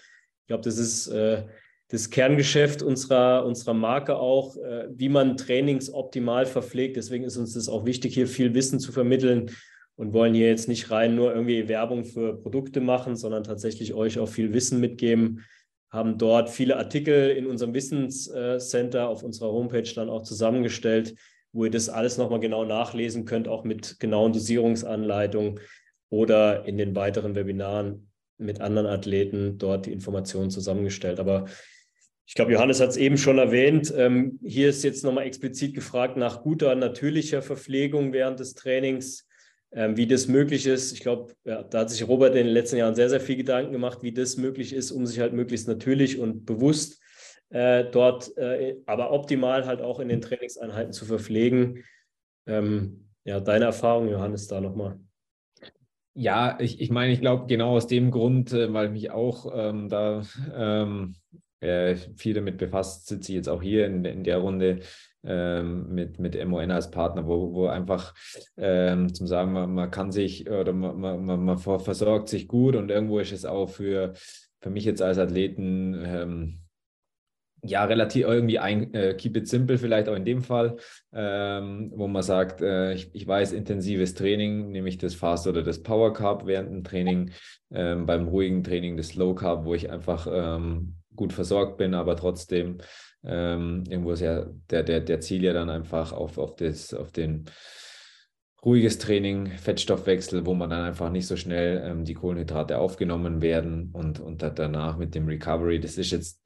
Ich glaube, das ist äh, das Kerngeschäft unserer, unserer Marke auch, äh, wie man Trainings optimal verpflegt. Deswegen ist uns das auch wichtig, hier viel Wissen zu vermitteln und wollen hier jetzt nicht rein nur irgendwie Werbung für Produkte machen, sondern tatsächlich euch auch viel Wissen mitgeben, haben dort viele Artikel in unserem Wissenscenter auf unserer Homepage dann auch zusammengestellt, wo ihr das alles nochmal genau nachlesen könnt, auch mit genauen Dosierungsanleitungen oder in den weiteren Webinaren mit anderen Athleten dort die Informationen zusammengestellt. Aber ich glaube, Johannes hat es eben schon erwähnt. Ähm, hier ist jetzt nochmal explizit gefragt nach guter, natürlicher Verpflegung während des Trainings wie das möglich ist. Ich glaube, ja, da hat sich Robert in den letzten Jahren sehr, sehr viel Gedanken gemacht, wie das möglich ist, um sich halt möglichst natürlich und bewusst äh, dort, äh, aber optimal halt auch in den Trainingseinheiten zu verpflegen. Ähm, ja, deine Erfahrung, Johannes, da nochmal. Ja, ich, ich meine, ich glaube, genau aus dem Grund, äh, weil mich auch ähm, da ähm, äh, viel damit befasst, sitze ich jetzt auch hier in, in der Runde ähm, mit, mit MON als Partner, wo, wo einfach ähm, zum sagen, man, man kann sich oder man, man, man versorgt sich gut und irgendwo ist es auch für, für mich jetzt als Athleten ähm, ja, relativ irgendwie ein, äh, keep it simple vielleicht auch in dem Fall, ähm, wo man sagt, äh, ich, ich weiß, intensives Training, nämlich das Fast oder das Power Carb während dem Training, ähm, beim ruhigen Training das Slow Carb, wo ich einfach ähm, gut versorgt bin, aber trotzdem ähm, irgendwo ist ja der, der, der Ziel ja dann einfach auf, auf, das, auf den ruhiges Training, Fettstoffwechsel, wo man dann einfach nicht so schnell ähm, die Kohlenhydrate aufgenommen werden und, und danach mit dem Recovery. Das ist jetzt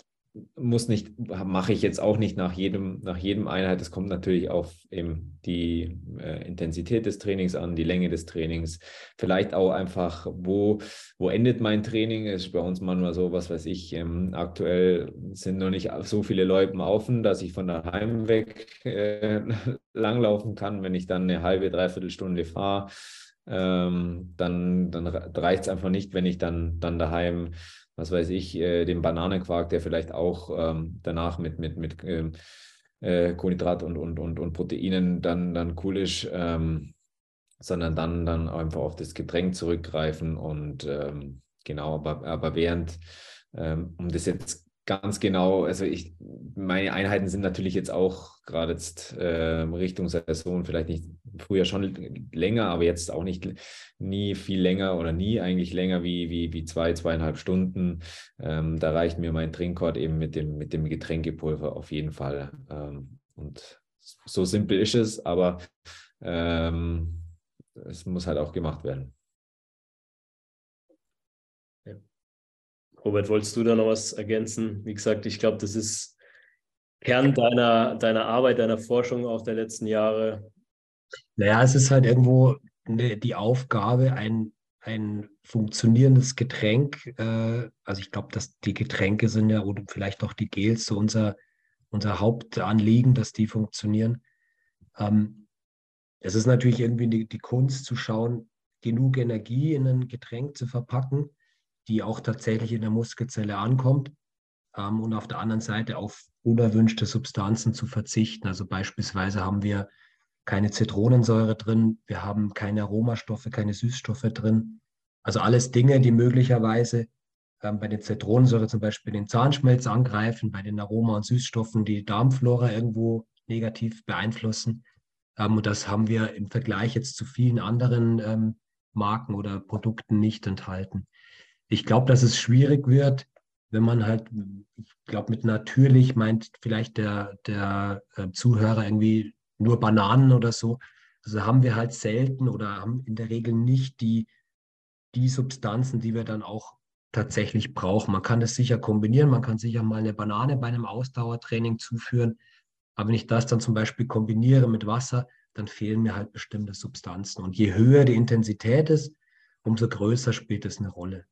muss nicht, mache ich jetzt auch nicht nach jedem, nach jedem Einheit. Es kommt natürlich auf eben die äh, Intensität des Trainings an, die Länge des Trainings. Vielleicht auch einfach, wo, wo endet mein Training? Ist bei uns manchmal so, was weiß ich, ähm, aktuell sind noch nicht so viele Leute offen, dass ich von daheim weg äh, langlaufen kann. Wenn ich dann eine halbe, dreiviertel Stunde fahre, ähm, dann, dann reicht es einfach nicht, wenn ich dann, dann daheim was weiß ich, äh, den Bananenquark, der vielleicht auch ähm, danach mit, mit, mit ähm, äh, Kohlenhydrat und, und, und, und Proteinen dann, dann cool ist, ähm, sondern dann, dann einfach auf das Getränk zurückgreifen und ähm, genau, aber, aber während, ähm, um das jetzt ganz genau, also ich, meine Einheiten sind natürlich jetzt auch gerade jetzt äh, Richtung Saison, vielleicht nicht früher schon länger, aber jetzt auch nicht nie viel länger oder nie eigentlich länger wie, wie, wie zwei, zweieinhalb Stunden. Ähm, da reicht mir mein Trinkkord eben mit dem, mit dem Getränkepulver auf jeden Fall. Ähm, und so simpel ist es, aber ähm, es muss halt auch gemacht werden. Robert, wolltest du da noch was ergänzen? Wie gesagt, ich glaube, das ist Kern deiner, deiner Arbeit, deiner Forschung auch der letzten Jahre. Naja, es ist halt irgendwo eine, die Aufgabe, ein, ein funktionierendes Getränk, äh, also ich glaube, dass die Getränke sind ja oder vielleicht auch die Gels so unser, unser Hauptanliegen, dass die funktionieren. Ähm, es ist natürlich irgendwie die, die Kunst zu schauen, genug Energie in ein Getränk zu verpacken, die auch tatsächlich in der Muskelzelle ankommt ähm, und auf der anderen Seite auf unerwünschte Substanzen zu verzichten. Also beispielsweise haben wir keine Zitronensäure drin, wir haben keine Aromastoffe, keine Süßstoffe drin. Also alles Dinge, die möglicherweise ähm, bei den Zitronensäure zum Beispiel den Zahnschmelz angreifen, bei den Aroma- und Süßstoffen die Darmflora irgendwo negativ beeinflussen. Ähm, und das haben wir im Vergleich jetzt zu vielen anderen ähm, Marken oder Produkten nicht enthalten ich glaube, dass es schwierig wird, wenn man halt, ich glaube, mit natürlich meint vielleicht der, der äh, Zuhörer irgendwie nur Bananen oder so. Also haben wir halt selten oder haben in der Regel nicht die, die Substanzen, die wir dann auch tatsächlich brauchen. Man kann das sicher kombinieren, man kann sicher mal eine Banane bei einem Ausdauertraining zuführen. Aber wenn ich das dann zum Beispiel kombiniere mit Wasser, dann fehlen mir halt bestimmte Substanzen. Und je höher die Intensität ist, umso größer spielt es eine Rolle.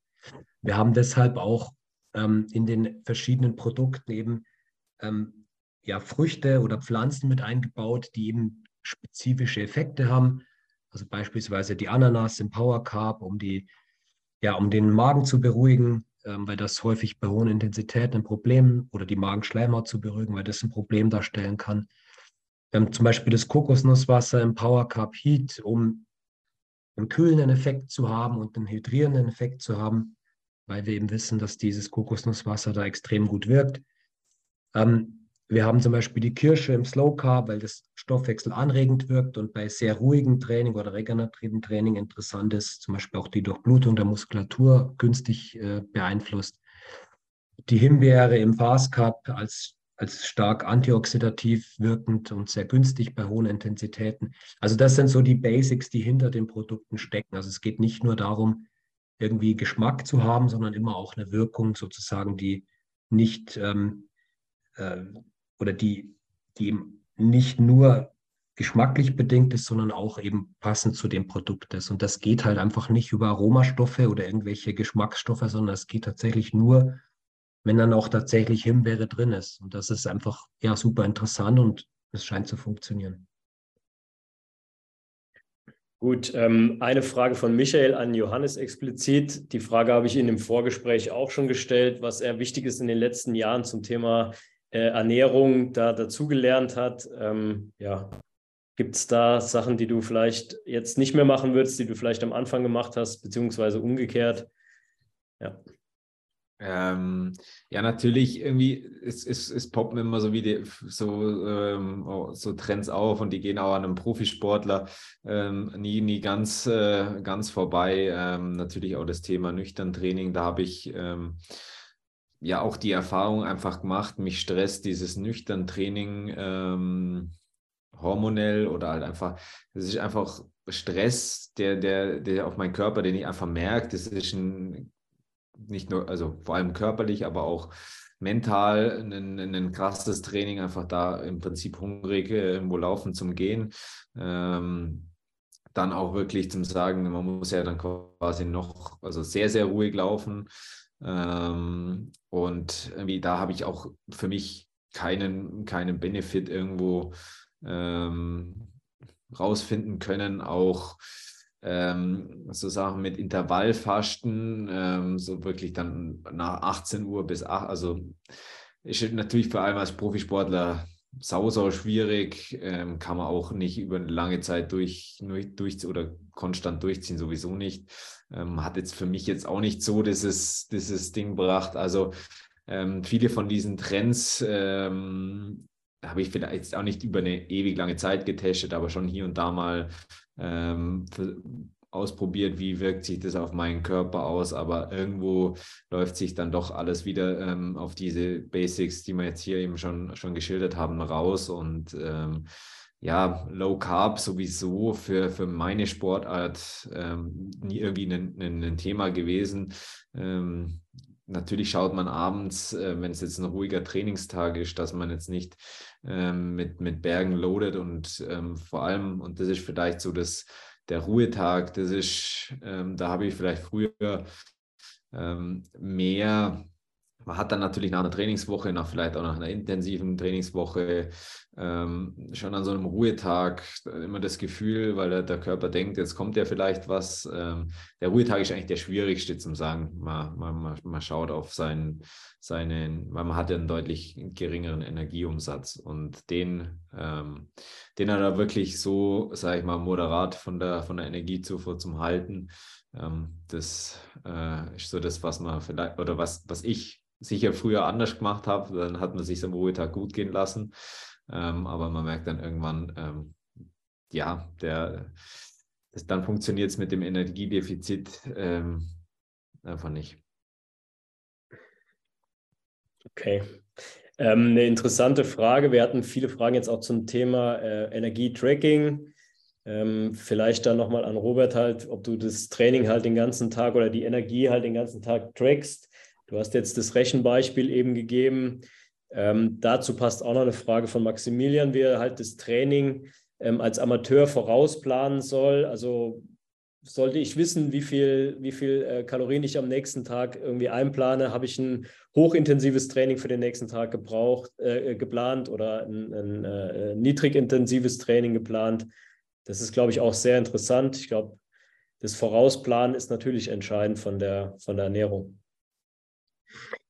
Wir haben deshalb auch ähm, in den verschiedenen Produkten eben ähm, ja, Früchte oder Pflanzen mit eingebaut, die eben spezifische Effekte haben. Also beispielsweise die Ananas im Power Carb, um, die, ja, um den Magen zu beruhigen, ähm, weil das häufig bei hohen Intensitäten ein Problem oder die Magenschleimhaut zu beruhigen, weil das ein Problem darstellen kann. Ähm, zum Beispiel das Kokosnusswasser im Power Carb Heat, um einen kühlenden Effekt zu haben und einen hydrierenden Effekt zu haben, weil wir eben wissen, dass dieses Kokosnusswasser da extrem gut wirkt. Ähm, wir haben zum Beispiel die Kirsche im Slow Carb, weil das Stoffwechsel anregend wirkt und bei sehr ruhigem Training oder regenerativen Training interessant ist, zum Beispiel auch die Durchblutung der Muskulatur günstig äh, beeinflusst. Die Himbeere im Fast Carb als als stark antioxidativ wirkend und sehr günstig bei hohen Intensitäten. Also das sind so die Basics, die hinter den Produkten stecken. Also es geht nicht nur darum, irgendwie Geschmack zu haben, sondern immer auch eine Wirkung sozusagen, die nicht ähm, äh, oder die, die nicht nur geschmacklich bedingt ist, sondern auch eben passend zu dem Produkt ist. Und das geht halt einfach nicht über Aromastoffe oder irgendwelche Geschmacksstoffe, sondern es geht tatsächlich nur wenn dann auch tatsächlich Himbeere drin ist. Und das ist einfach ja super interessant und es scheint zu funktionieren. Gut, ähm, eine Frage von Michael an Johannes explizit. Die Frage habe ich Ihnen im Vorgespräch auch schon gestellt, was eher wichtig ist in den letzten Jahren zum Thema äh, Ernährung da dazugelernt hat. Ähm, ja, gibt es da Sachen, die du vielleicht jetzt nicht mehr machen würdest, die du vielleicht am Anfang gemacht hast, beziehungsweise umgekehrt? Ja. Ähm, ja, natürlich, irgendwie, es, es, es poppen immer so wie die, so, ähm, so Trends auf und die gehen auch an einem Profisportler ähm, nie, nie ganz, äh, ganz vorbei. Ähm, natürlich auch das Thema nüchtern Training, da habe ich ähm, ja auch die Erfahrung einfach gemacht, mich stresst dieses nüchtern Training ähm, hormonell oder halt einfach, es ist einfach Stress, der, der, der auf meinen Körper, den ich einfach merke, das ist ein nicht nur, also vor allem körperlich, aber auch mental ein, ein krasses Training, einfach da im Prinzip hungrig äh, irgendwo laufen zum Gehen. Ähm, dann auch wirklich zum Sagen, man muss ja dann quasi noch, also sehr, sehr ruhig laufen. Ähm, und irgendwie da habe ich auch für mich keinen, keinen Benefit irgendwo ähm, rausfinden können, auch ähm, so Sachen mit Intervallfasten, ähm, so wirklich dann nach 18 Uhr bis 8, also ist natürlich vor allem als Profisportler sau, sau schwierig, ähm, kann man auch nicht über eine lange Zeit durch, durch oder konstant durchziehen, sowieso nicht. Ähm, hat jetzt für mich jetzt auch nicht so dieses, dieses Ding gebracht. Also ähm, viele von diesen Trends ähm, habe ich vielleicht jetzt auch nicht über eine ewig lange Zeit getestet, aber schon hier und da mal ähm, ausprobiert, wie wirkt sich das auf meinen Körper aus, aber irgendwo läuft sich dann doch alles wieder ähm, auf diese Basics, die wir jetzt hier eben schon, schon geschildert haben, raus und ähm, ja, Low Carb sowieso für, für meine Sportart ähm, nie irgendwie ein, ein, ein Thema gewesen. Ähm, natürlich schaut man abends, äh, wenn es jetzt ein ruhiger Trainingstag ist, dass man jetzt nicht ähm, mit, mit Bergen loadet und ähm, vor allem, und das ist vielleicht so das, der Ruhetag, das ist, ähm, da habe ich vielleicht früher ähm, mehr man hat dann natürlich nach einer Trainingswoche, nach vielleicht auch nach einer intensiven Trainingswoche, ähm, schon an so einem Ruhetag immer das Gefühl, weil der, der Körper denkt, jetzt kommt ja vielleicht was. Ähm, der Ruhetag ist eigentlich der schwierigste zum Sagen. Man, man, man schaut auf seinen, seinen, weil man hat ja einen deutlich geringeren Energieumsatz und den, ähm, den hat er wirklich so, sage ich mal, moderat von der, von der Energiezufuhr zum Halten. Ähm, das äh, ist so das, was man vielleicht, oder was, was ich sicher früher anders gemacht habe, dann hat man sich am Ruhetag gut gehen lassen. Ähm, aber man merkt dann irgendwann, ähm, ja, der, das, dann funktioniert es mit dem Energiedefizit ähm, einfach nicht. Okay. Ähm, eine interessante Frage. Wir hatten viele Fragen jetzt auch zum Thema äh, Energietracking. Ähm, vielleicht dann nochmal an Robert halt, ob du das Training halt den ganzen Tag oder die Energie halt den ganzen Tag trackst. Du hast jetzt das Rechenbeispiel eben gegeben. Ähm, dazu passt auch noch eine Frage von Maximilian, wie er halt das Training ähm, als Amateur vorausplanen soll. Also sollte ich wissen, wie viel, wie viel äh, Kalorien ich am nächsten Tag irgendwie einplane, habe ich ein hochintensives Training für den nächsten Tag gebraucht, äh, geplant oder ein, ein äh, niedrigintensives Training geplant. Das ist, glaube ich, auch sehr interessant. Ich glaube, das Vorausplanen ist natürlich entscheidend von der, von der Ernährung.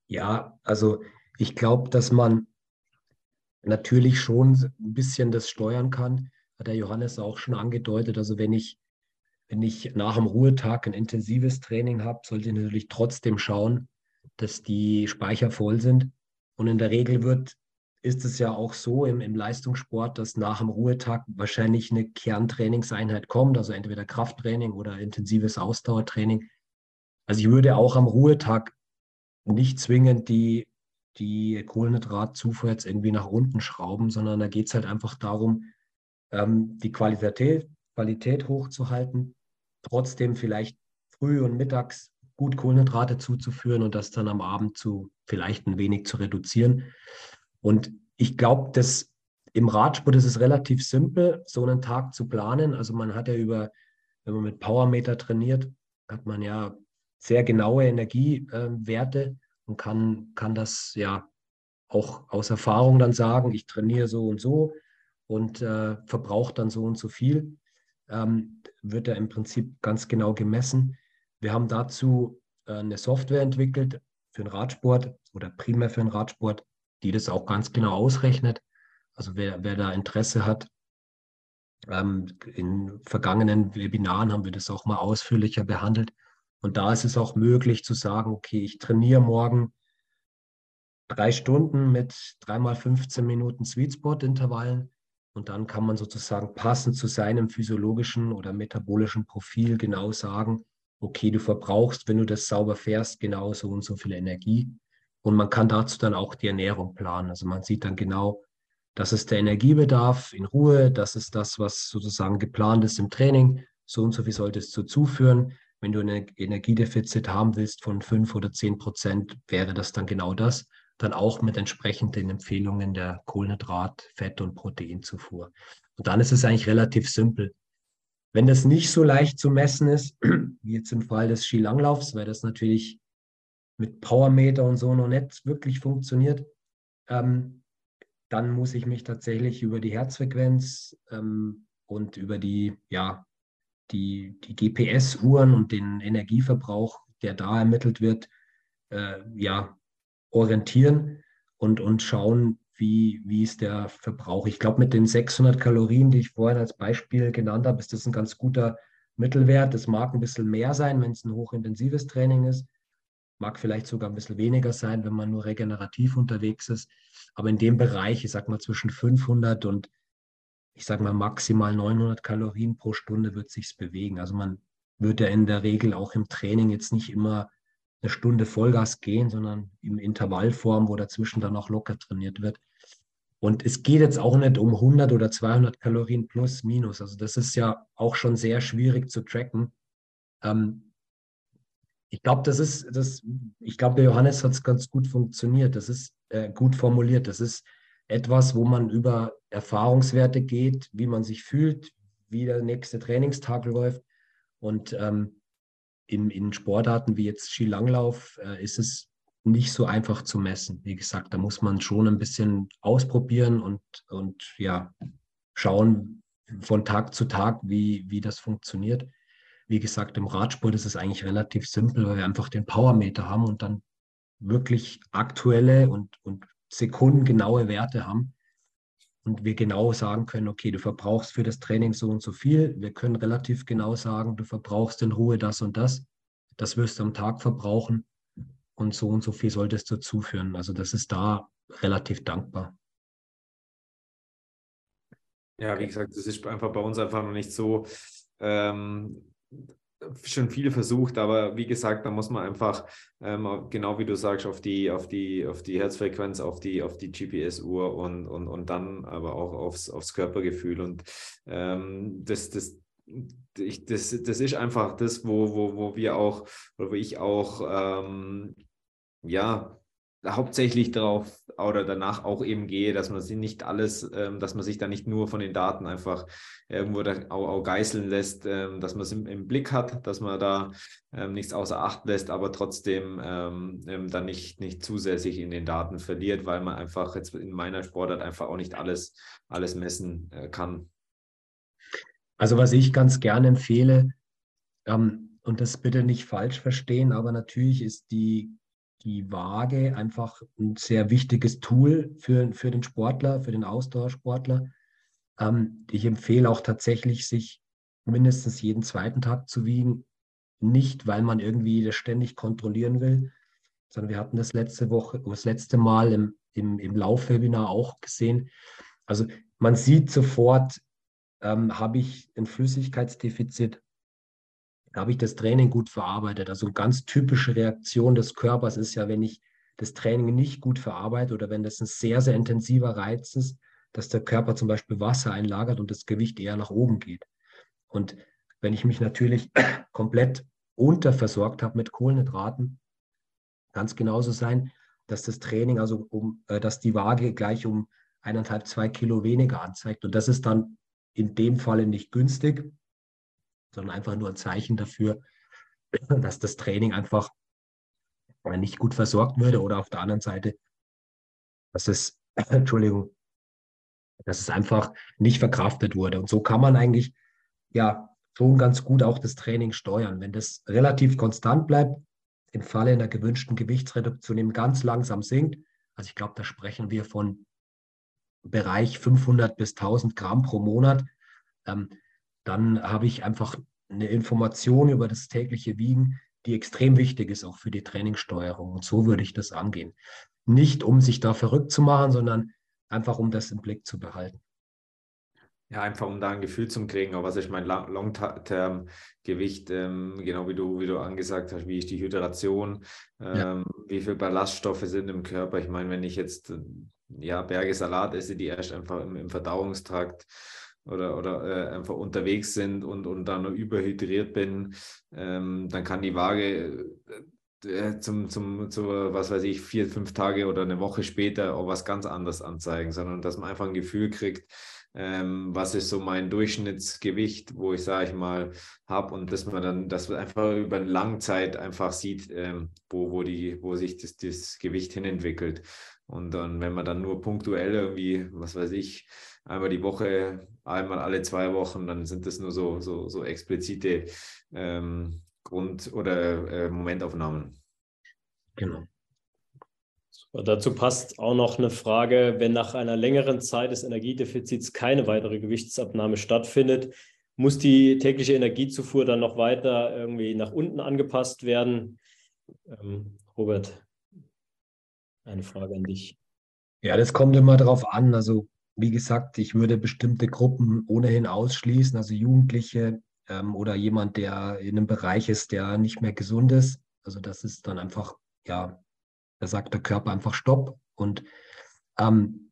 Ja, also ich glaube, dass man natürlich schon ein bisschen das steuern kann, hat der Johannes auch schon angedeutet. Also wenn ich, wenn ich nach dem Ruhetag ein intensives Training habe, sollte ich natürlich trotzdem schauen, dass die Speicher voll sind. Und in der Regel wird, ist es ja auch so im, im Leistungssport, dass nach dem Ruhetag wahrscheinlich eine Kerntrainingseinheit kommt, also entweder Krafttraining oder intensives Ausdauertraining. Also ich würde auch am Ruhetag nicht zwingend die, die Kohlenhydratzufuhr jetzt irgendwie nach unten schrauben, sondern da geht es halt einfach darum, ähm, die Qualität, Qualität hochzuhalten, trotzdem vielleicht früh und mittags gut Kohlenhydrate zuzuführen und das dann am Abend zu vielleicht ein wenig zu reduzieren. Und ich glaube, dass im Radsport ist es relativ simpel, so einen Tag zu planen. Also man hat ja über, wenn man mit Powermeter trainiert, hat man ja sehr genaue Energiewerte und kann, kann das ja auch aus Erfahrung dann sagen, ich trainiere so und so und äh, verbrauche dann so und so viel. Ähm, wird ja im Prinzip ganz genau gemessen. Wir haben dazu äh, eine Software entwickelt für den Radsport oder primär für den Radsport, die das auch ganz genau ausrechnet. Also wer, wer da Interesse hat, ähm, in vergangenen Webinaren haben wir das auch mal ausführlicher behandelt. Und da ist es auch möglich zu sagen, okay, ich trainiere morgen drei Stunden mit dreimal 15 Minuten Sweet Spot Intervallen. Und dann kann man sozusagen passend zu seinem physiologischen oder metabolischen Profil genau sagen, okay, du verbrauchst, wenn du das sauber fährst, genau so und so viel Energie. Und man kann dazu dann auch die Ernährung planen. Also man sieht dann genau, das ist der Energiebedarf in Ruhe, das ist das, was sozusagen geplant ist im Training. So und so viel solltest du zuführen. Wenn du ein Energiedefizit haben willst von fünf oder zehn Prozent, wäre das dann genau das. Dann auch mit entsprechenden Empfehlungen der Kohlenhydrat-, Fett- und Proteinzufuhr. Und dann ist es eigentlich relativ simpel. Wenn das nicht so leicht zu messen ist, wie jetzt im Fall des Skilanglaufs, weil das natürlich mit Powermeter und so noch nicht wirklich funktioniert, ähm, dann muss ich mich tatsächlich über die Herzfrequenz ähm, und über die, ja, die, die GPS-Uhren und den Energieverbrauch, der da ermittelt wird, äh, ja, orientieren und, und schauen, wie, wie ist der Verbrauch. Ich glaube, mit den 600 Kalorien, die ich vorhin als Beispiel genannt habe, ist das ein ganz guter Mittelwert. Das mag ein bisschen mehr sein, wenn es ein hochintensives Training ist. Mag vielleicht sogar ein bisschen weniger sein, wenn man nur regenerativ unterwegs ist. Aber in dem Bereich, ich sag mal zwischen 500 und ich sag mal maximal 900 Kalorien pro Stunde wird sich's bewegen. Also man wird ja in der Regel auch im Training jetzt nicht immer eine Stunde Vollgas gehen, sondern im Intervallform, wo dazwischen dann auch locker trainiert wird. Und es geht jetzt auch nicht um 100 oder 200 Kalorien plus, minus. Also das ist ja auch schon sehr schwierig zu tracken. Ähm, ich glaube, das ist, das, ich glaube, der Johannes hat es ganz gut funktioniert. Das ist äh, gut formuliert. Das ist etwas, wo man über Erfahrungswerte geht, wie man sich fühlt, wie der nächste Trainingstag läuft. Und ähm, in, in Sportarten wie jetzt Skilanglauf äh, ist es nicht so einfach zu messen. Wie gesagt, da muss man schon ein bisschen ausprobieren und, und ja, schauen von Tag zu Tag, wie, wie das funktioniert. Wie gesagt, im Radsport ist es eigentlich relativ simpel, weil wir einfach den Powermeter haben und dann wirklich aktuelle und, und sekundengenaue Werte haben. Und wir genau sagen können, okay, du verbrauchst für das Training so und so viel. Wir können relativ genau sagen, du verbrauchst in Ruhe das und das. Das wirst du am Tag verbrauchen und so und so viel solltest du zuführen. Also das ist da relativ dankbar. Ja, wie gesagt, das ist einfach bei uns einfach noch nicht so ähm, schon viel versucht, aber wie gesagt, da muss man einfach, ähm, genau wie du sagst, auf die, auf die, auf die Herzfrequenz, auf die, auf die GPS-Uhr und, und, und dann aber auch aufs, aufs Körpergefühl. Und ähm, das, das, ich, das, das ist einfach das, wo, wo, wo wir auch, wo ich auch ähm, ja, hauptsächlich darauf oder danach auch eben gehe, dass man sich nicht alles, ähm, dass man sich da nicht nur von den Daten einfach irgendwo da auch, auch geißeln lässt, ähm, dass man es im, im, Blick hat, dass man da ähm, nichts außer Acht lässt, aber trotzdem ähm, ähm, dann nicht, nicht zusätzlich in den Daten verliert, weil man einfach jetzt in meiner Sportart einfach auch nicht alles, alles messen äh, kann. Also was ich ganz gerne empfehle, ähm, und das bitte nicht falsch verstehen, aber natürlich ist die die Waage einfach ein sehr wichtiges Tool für, für den Sportler, für den Ausdauersportler. Ähm, ich empfehle auch tatsächlich, sich mindestens jeden zweiten Tag zu wiegen. Nicht, weil man irgendwie das ständig kontrollieren will, sondern wir hatten das letzte Woche, das letzte Mal im, im, im Laufwebinar auch gesehen. Also man sieht sofort, ähm, habe ich ein Flüssigkeitsdefizit habe ich das Training gut verarbeitet. Also eine ganz typische Reaktion des Körpers ist ja, wenn ich das Training nicht gut verarbeite oder wenn das ein sehr, sehr intensiver Reiz ist, dass der Körper zum Beispiel Wasser einlagert und das Gewicht eher nach oben geht. Und wenn ich mich natürlich komplett unterversorgt habe mit Kohlenhydraten, es genauso sein, dass das Training, also um, äh, dass die Waage gleich um eineinhalb, zwei Kilo weniger anzeigt. Und das ist dann in dem Falle nicht günstig, sondern einfach nur ein Zeichen dafür, dass das Training einfach nicht gut versorgt würde oder auf der anderen Seite, dass es, Entschuldigung, dass es einfach nicht verkraftet wurde. Und so kann man eigentlich ja schon ganz gut auch das Training steuern. Wenn das relativ konstant bleibt, im Falle einer gewünschten Gewichtsreduktion eben ganz langsam sinkt Also ich glaube, da sprechen wir von Bereich 500 bis 1000 Gramm pro Monat. Ähm, dann habe ich einfach eine Information über das tägliche Wiegen, die extrem wichtig ist, auch für die Trainingssteuerung. Und so würde ich das angehen. Nicht, um sich da verrückt zu machen, sondern einfach, um das im Blick zu behalten. Ja, einfach um da ein Gefühl zu kriegen, aber was ist mein Long-Term-Gewicht, ähm, genau wie du, wie du angesagt hast, wie ist die Hydration, ähm, ja. wie viele Ballaststoffe sind im Körper. Ich meine, wenn ich jetzt ja, Berge Salat esse, die erst einfach im, im Verdauungstrakt oder, oder äh, einfach unterwegs sind und, und dann überhydriert bin, ähm, dann kann die Waage äh, äh, zum, zum, zu, was weiß ich, vier, fünf Tage oder eine Woche später auch was ganz anderes anzeigen, sondern dass man einfach ein Gefühl kriegt, ähm, was ist so mein Durchschnittsgewicht, wo ich, sage ich mal, habe und dass man dann, dass man einfach über eine lange Zeit einfach sieht, ähm, wo, wo, die, wo sich das, das Gewicht hinentwickelt. Und dann, wenn man dann nur punktuell irgendwie, was weiß ich, einmal die Woche, einmal alle zwei Wochen, dann sind das nur so, so, so explizite ähm, Grund- oder äh, Momentaufnahmen. Genau. Dazu passt auch noch eine Frage, wenn nach einer längeren Zeit des Energiedefizits keine weitere Gewichtsabnahme stattfindet, muss die tägliche Energiezufuhr dann noch weiter irgendwie nach unten angepasst werden? Ähm, Robert, eine Frage an dich. Ja, das kommt immer darauf an. Also wie gesagt, ich würde bestimmte Gruppen ohnehin ausschließen, also Jugendliche ähm, oder jemand, der in einem Bereich ist, der nicht mehr gesund ist. Also das ist dann einfach, ja, da sagt der Körper einfach Stopp. Und ähm,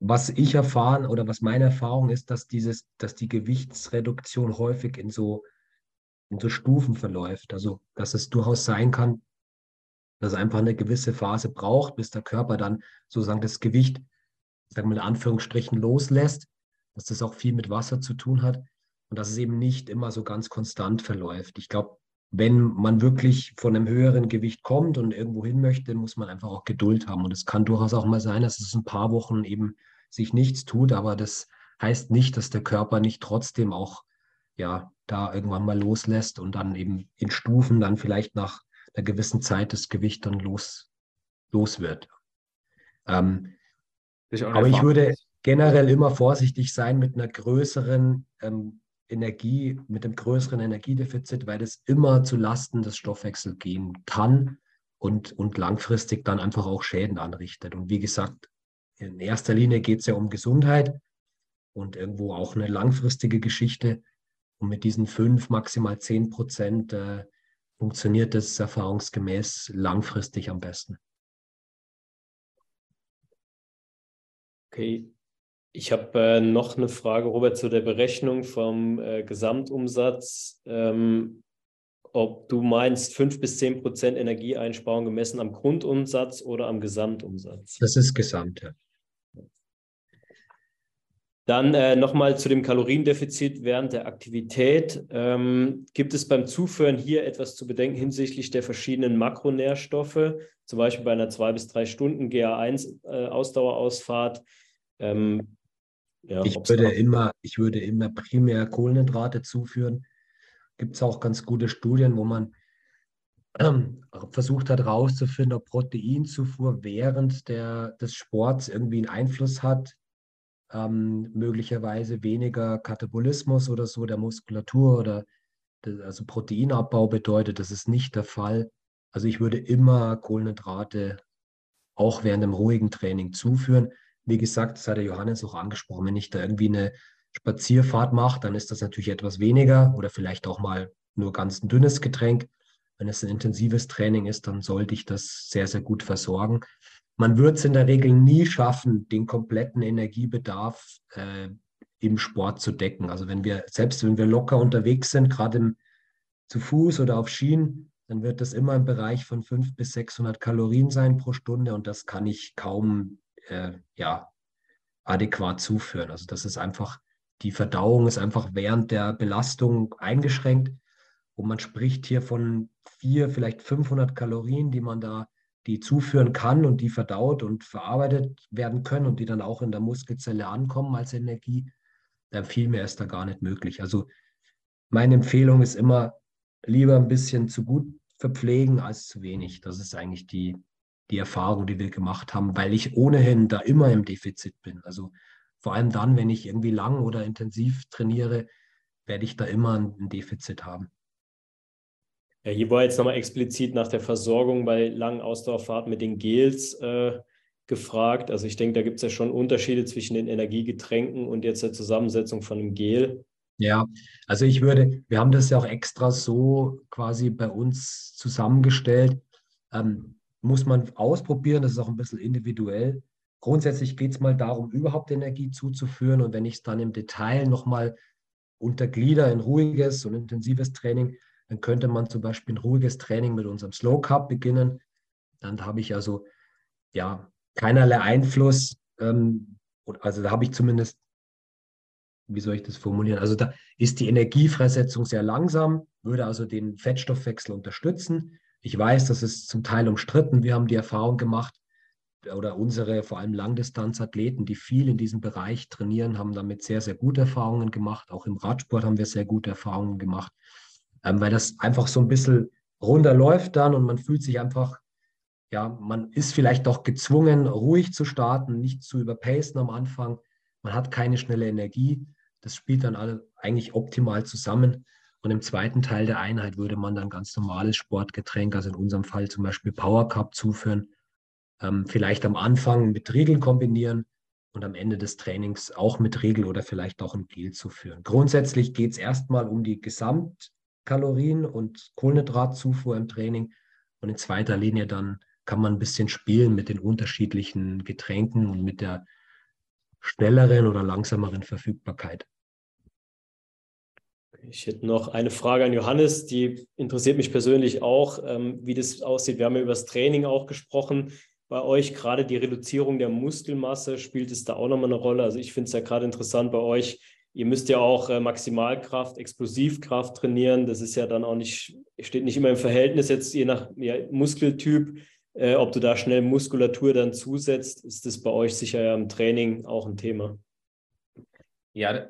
was ich erfahren oder was meine Erfahrung ist, dass dieses, dass die Gewichtsreduktion häufig in so, in so Stufen verläuft. Also, dass es durchaus sein kann, dass es einfach eine gewisse Phase braucht, bis der Körper dann sozusagen das Gewicht, sagen wir in Anführungsstrichen, loslässt, dass das auch viel mit Wasser zu tun hat und dass es eben nicht immer so ganz konstant verläuft. Ich glaube, wenn man wirklich von einem höheren Gewicht kommt und irgendwo hin möchte, muss man einfach auch Geduld haben. Und es kann durchaus auch mal sein, dass es ein paar Wochen eben sich nichts tut, aber das heißt nicht, dass der Körper nicht trotzdem auch ja da irgendwann mal loslässt und dann eben in Stufen dann vielleicht nach einer gewissen Zeit das Gewicht dann los, los wird. Ähm, aber ich würde generell immer vorsichtig sein mit einer größeren ähm, Energie, mit dem größeren Energiedefizit, weil das immer zu Lasten des Stoffwechsels gehen kann und, und langfristig dann einfach auch Schäden anrichtet. Und wie gesagt, in erster Linie geht es ja um Gesundheit und irgendwo auch eine langfristige Geschichte. Und mit diesen fünf, maximal zehn Prozent äh, funktioniert das erfahrungsgemäß langfristig am besten. Okay, ich habe äh, noch eine Frage, Robert, zu der Berechnung vom äh, Gesamtumsatz. Ähm, ob du meinst, 5 bis 10 Prozent Energieeinsparung gemessen am Grundumsatz oder am Gesamtumsatz? Das ist Gesamt, ja. Dann äh, nochmal zu dem Kaloriendefizit während der Aktivität. Ähm, gibt es beim Zuführen hier etwas zu bedenken hinsichtlich der verschiedenen Makronährstoffe, zum Beispiel bei einer 2 bis 3 Stunden GA1-Ausdauerausfahrt? Äh, ähm, ja, ich, würde immer, ich würde immer primär Kohlenhydrate zuführen. Gibt es auch ganz gute Studien, wo man ähm, versucht hat herauszufinden, ob Proteinzufuhr während der, des Sports irgendwie einen Einfluss hat. Ähm, möglicherweise weniger Katabolismus oder so der Muskulatur oder also Proteinabbau bedeutet, das ist nicht der Fall. Also ich würde immer Kohlenhydrate auch während dem ruhigen Training zuführen. Wie gesagt, das hat der Johannes auch angesprochen, wenn ich da irgendwie eine Spazierfahrt mache, dann ist das natürlich etwas weniger oder vielleicht auch mal nur ganz ein dünnes Getränk. Wenn es ein intensives Training ist, dann sollte ich das sehr, sehr gut versorgen. Man wird es in der Regel nie schaffen, den kompletten Energiebedarf äh, im Sport zu decken. Also wenn wir, selbst wenn wir locker unterwegs sind, gerade zu Fuß oder auf Schienen, dann wird das immer im Bereich von 500 bis 600 Kalorien sein pro Stunde und das kann ich kaum äh, ja, adäquat zuführen. Also das ist einfach, die Verdauung ist einfach während der Belastung eingeschränkt und man spricht hier von vier, vielleicht 500 Kalorien, die man da, die zuführen kann und die verdaut und verarbeitet werden können und die dann auch in der Muskelzelle ankommen als Energie. Dann viel mehr ist da gar nicht möglich. Also meine Empfehlung ist immer, lieber ein bisschen zu gut verpflegen als zu wenig. Das ist eigentlich die, die Erfahrung, die wir gemacht haben, weil ich ohnehin da immer im Defizit bin. Also vor allem dann, wenn ich irgendwie lang oder intensiv trainiere, werde ich da immer ein Defizit haben. Ja, hier war jetzt nochmal explizit nach der Versorgung bei langen Ausdauerfahrten mit den Gels äh, gefragt. Also ich denke, da gibt es ja schon Unterschiede zwischen den Energiegetränken und jetzt der Zusammensetzung von einem Gel. Ja, also ich würde, wir haben das ja auch extra so quasi bei uns zusammengestellt. Ähm, muss man ausprobieren, das ist auch ein bisschen individuell. Grundsätzlich geht es mal darum, überhaupt Energie zuzuführen. Und wenn ich es dann im Detail nochmal unterglieder in ruhiges und intensives Training, dann könnte man zum Beispiel ein ruhiges Training mit unserem Slow Cup beginnen. Dann habe ich also ja keinerlei Einfluss. Ähm, also da habe ich zumindest, wie soll ich das formulieren? Also da ist die Energiefreisetzung sehr langsam, würde also den Fettstoffwechsel unterstützen. Ich weiß, das ist zum Teil umstritten. Wir haben die Erfahrung gemacht, oder unsere vor allem Langdistanzathleten, die viel in diesem Bereich trainieren, haben damit sehr, sehr gute Erfahrungen gemacht. Auch im Radsport haben wir sehr gute Erfahrungen gemacht, ähm, weil das einfach so ein bisschen runder läuft dann und man fühlt sich einfach, ja, man ist vielleicht doch gezwungen, ruhig zu starten, nicht zu überpacen am Anfang. Man hat keine schnelle Energie. Das spielt dann alle eigentlich optimal zusammen. Und im zweiten Teil der Einheit würde man dann ganz normales Sportgetränk, also in unserem Fall zum Beispiel Power Cup zuführen. Ähm, vielleicht am Anfang mit Regeln kombinieren und am Ende des Trainings auch mit Regel oder vielleicht auch ein Gel zuführen. Grundsätzlich geht es erstmal um die Gesamtkalorien und Kohlenhydratzufuhr im Training. Und in zweiter Linie dann kann man ein bisschen spielen mit den unterschiedlichen Getränken und mit der schnelleren oder langsameren Verfügbarkeit. Ich hätte noch eine Frage an Johannes, die interessiert mich persönlich auch, ähm, wie das aussieht. Wir haben ja über das Training auch gesprochen. Bei euch gerade die Reduzierung der Muskelmasse, spielt es da auch nochmal eine Rolle? Also ich finde es ja gerade interessant bei euch, ihr müsst ja auch äh, Maximalkraft, Explosivkraft trainieren. Das ist ja dann auch nicht, steht nicht immer im Verhältnis jetzt je nach ja, Muskeltyp, äh, ob du da schnell Muskulatur dann zusetzt, ist das bei euch sicher ja im Training auch ein Thema. Ja,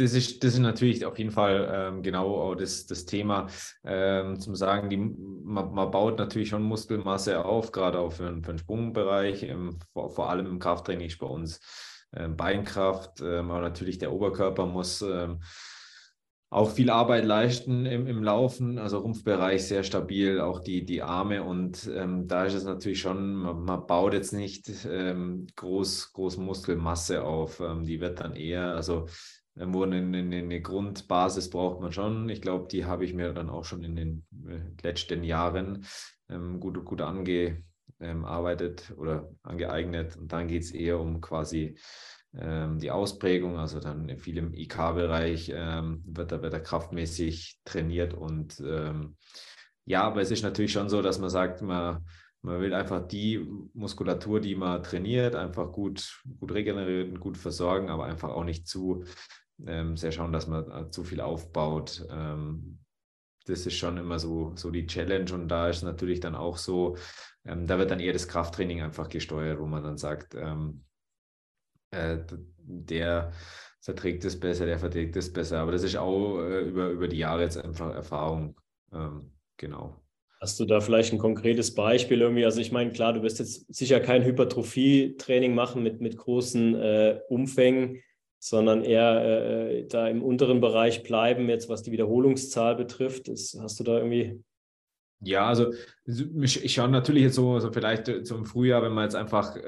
das ist, das ist natürlich auf jeden Fall ähm, genau das, das Thema, ähm, zum Sagen, die, man, man, baut natürlich schon Muskelmasse auf, gerade auch für, für den Sprungbereich, ähm, vor, vor, allem im Krafttraining ist bei uns Beinkraft, ähm, aber natürlich der Oberkörper muss ähm, auch viel Arbeit leisten im, im Laufen, also Rumpfbereich sehr stabil, auch die, die Arme. Und ähm, da ist es natürlich schon, man, man baut jetzt nicht ähm, groß, groß Muskelmasse auf, ähm, die wird dann eher, also wo eine, eine, eine, Grundbasis braucht man schon. Ich glaube, die habe ich mir dann auch schon in den äh, letzten Jahren ähm, gut, gut angearbeitet oder angeeignet. Und dann geht es eher um quasi ähm, die Ausprägung, also dann viel im IK-Bereich ähm, wird, da, wird er kraftmäßig trainiert. Und ähm, ja, aber es ist natürlich schon so, dass man sagt, man, man will einfach die Muskulatur, die man trainiert, einfach gut, gut regenerieren, gut versorgen, aber einfach auch nicht zu ähm, sehr schauen, dass man äh, zu viel aufbaut. Ähm, das ist schon immer so, so die Challenge. Und da ist natürlich dann auch so, ähm, da wird dann eher das Krafttraining einfach gesteuert, wo man dann sagt, ähm, äh, der verträgt es besser, der verträgt es besser. Aber das ist auch äh, über, über die Jahre jetzt einfach Erfahrung. Ähm, genau. Hast du da vielleicht ein konkretes Beispiel irgendwie? Also ich meine, klar, du wirst jetzt sicher kein Hypertrophie-Training machen mit, mit großen äh, Umfängen, sondern eher äh, da im unteren Bereich bleiben, jetzt was die Wiederholungszahl betrifft. Das, hast du da irgendwie ja, also ich schaue natürlich jetzt so, so vielleicht so im Frühjahr, wenn man jetzt einfach äh,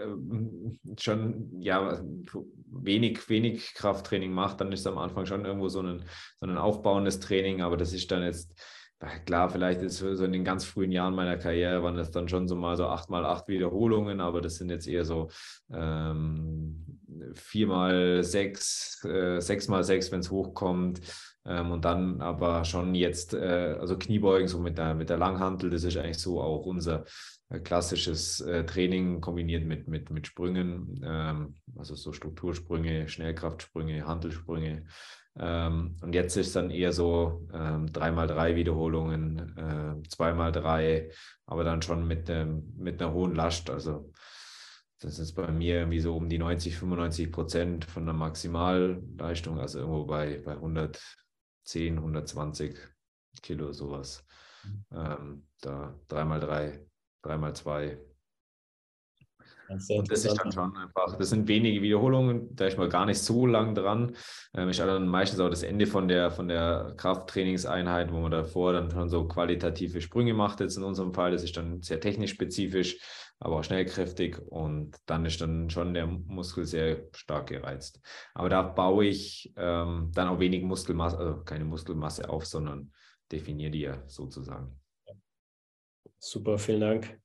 schon ja wenig, wenig Krafttraining macht, dann ist es am Anfang schon irgendwo so ein, so ein aufbauendes Training, aber das ist dann jetzt, klar, vielleicht ist so in den ganz frühen Jahren meiner Karriere waren das dann schon so mal so acht mal acht Wiederholungen, aber das sind jetzt eher so ähm, vier mal sechs, äh, sechs mal sechs, wenn es hochkommt. Ähm, und dann aber schon jetzt, äh, also Kniebeugen so mit der, mit der Langhantel, das ist eigentlich so auch unser äh, klassisches äh, Training kombiniert mit, mit, mit Sprüngen, ähm, also so Struktursprünge, Schnellkraftsprünge, Handelsprünge. Ähm, und jetzt ist dann eher so ähm, 3x3 Wiederholungen, äh, 2x3, aber dann schon mit, ähm, mit einer hohen Last. Also das ist bei mir irgendwie so um die 90, 95 Prozent von der Maximalleistung, also irgendwo bei, bei 100, 10, 120 Kilo, sowas. Mhm. Ähm, da 3x3, 3x2. Und das ist dann schon einfach, das sind wenige Wiederholungen, da ist man gar nicht so lang dran. Ähm, ist dann meistens auch das Ende von der, von der Krafttrainingseinheit, wo man davor dann schon so qualitative Sprünge macht, jetzt in unserem Fall. Das ist dann sehr technisch spezifisch, aber auch schnellkräftig und dann ist dann schon der Muskel sehr stark gereizt. Aber da baue ich ähm, dann auch wenig Muskelmasse, also keine Muskelmasse auf, sondern definiere die ja sozusagen. Super, vielen Dank.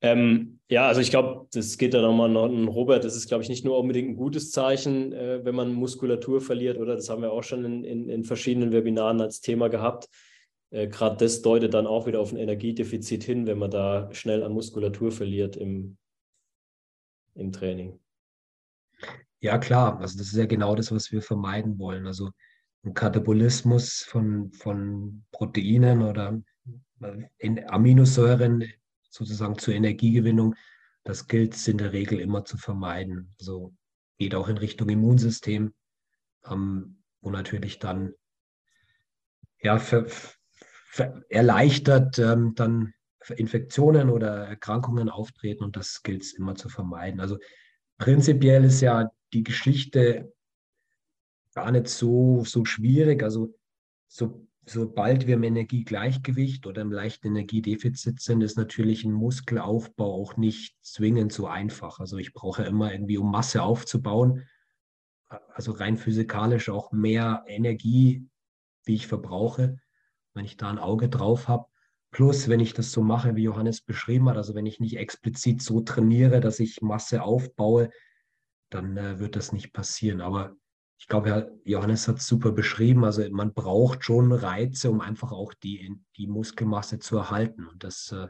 Ähm, ja, also ich glaube, das geht dann nochmal an Robert. Das ist, glaube ich, nicht nur unbedingt ein gutes Zeichen, äh, wenn man Muskulatur verliert, oder? Das haben wir auch schon in, in, in verschiedenen Webinaren als Thema gehabt. Äh, Gerade das deutet dann auch wieder auf ein Energiedefizit hin, wenn man da schnell an Muskulatur verliert im, im Training. Ja, klar. Also das ist ja genau das, was wir vermeiden wollen. Also ein Katabolismus von, von Proteinen oder in Aminosäuren sozusagen zur Energiegewinnung, das gilt es in der Regel immer zu vermeiden. Also geht auch in Richtung Immunsystem, ähm, wo natürlich dann ja, für erleichtert ähm, dann Infektionen oder Erkrankungen auftreten und das gilt es immer zu vermeiden. Also prinzipiell ist ja die Geschichte gar nicht so, so schwierig. Also so sobald wir im Energiegleichgewicht oder im leichten Energiedefizit sind, ist natürlich ein Muskelaufbau auch nicht zwingend so einfach. Also ich brauche immer irgendwie, um Masse aufzubauen, also rein physikalisch auch mehr Energie, wie ich verbrauche, wenn ich da ein Auge drauf habe. Plus, wenn ich das so mache, wie Johannes beschrieben hat, also wenn ich nicht explizit so trainiere, dass ich Masse aufbaue, dann äh, wird das nicht passieren. Aber ich glaube, Johannes hat es super beschrieben. Also man braucht schon Reize, um einfach auch die, die Muskelmasse zu erhalten. Und das äh,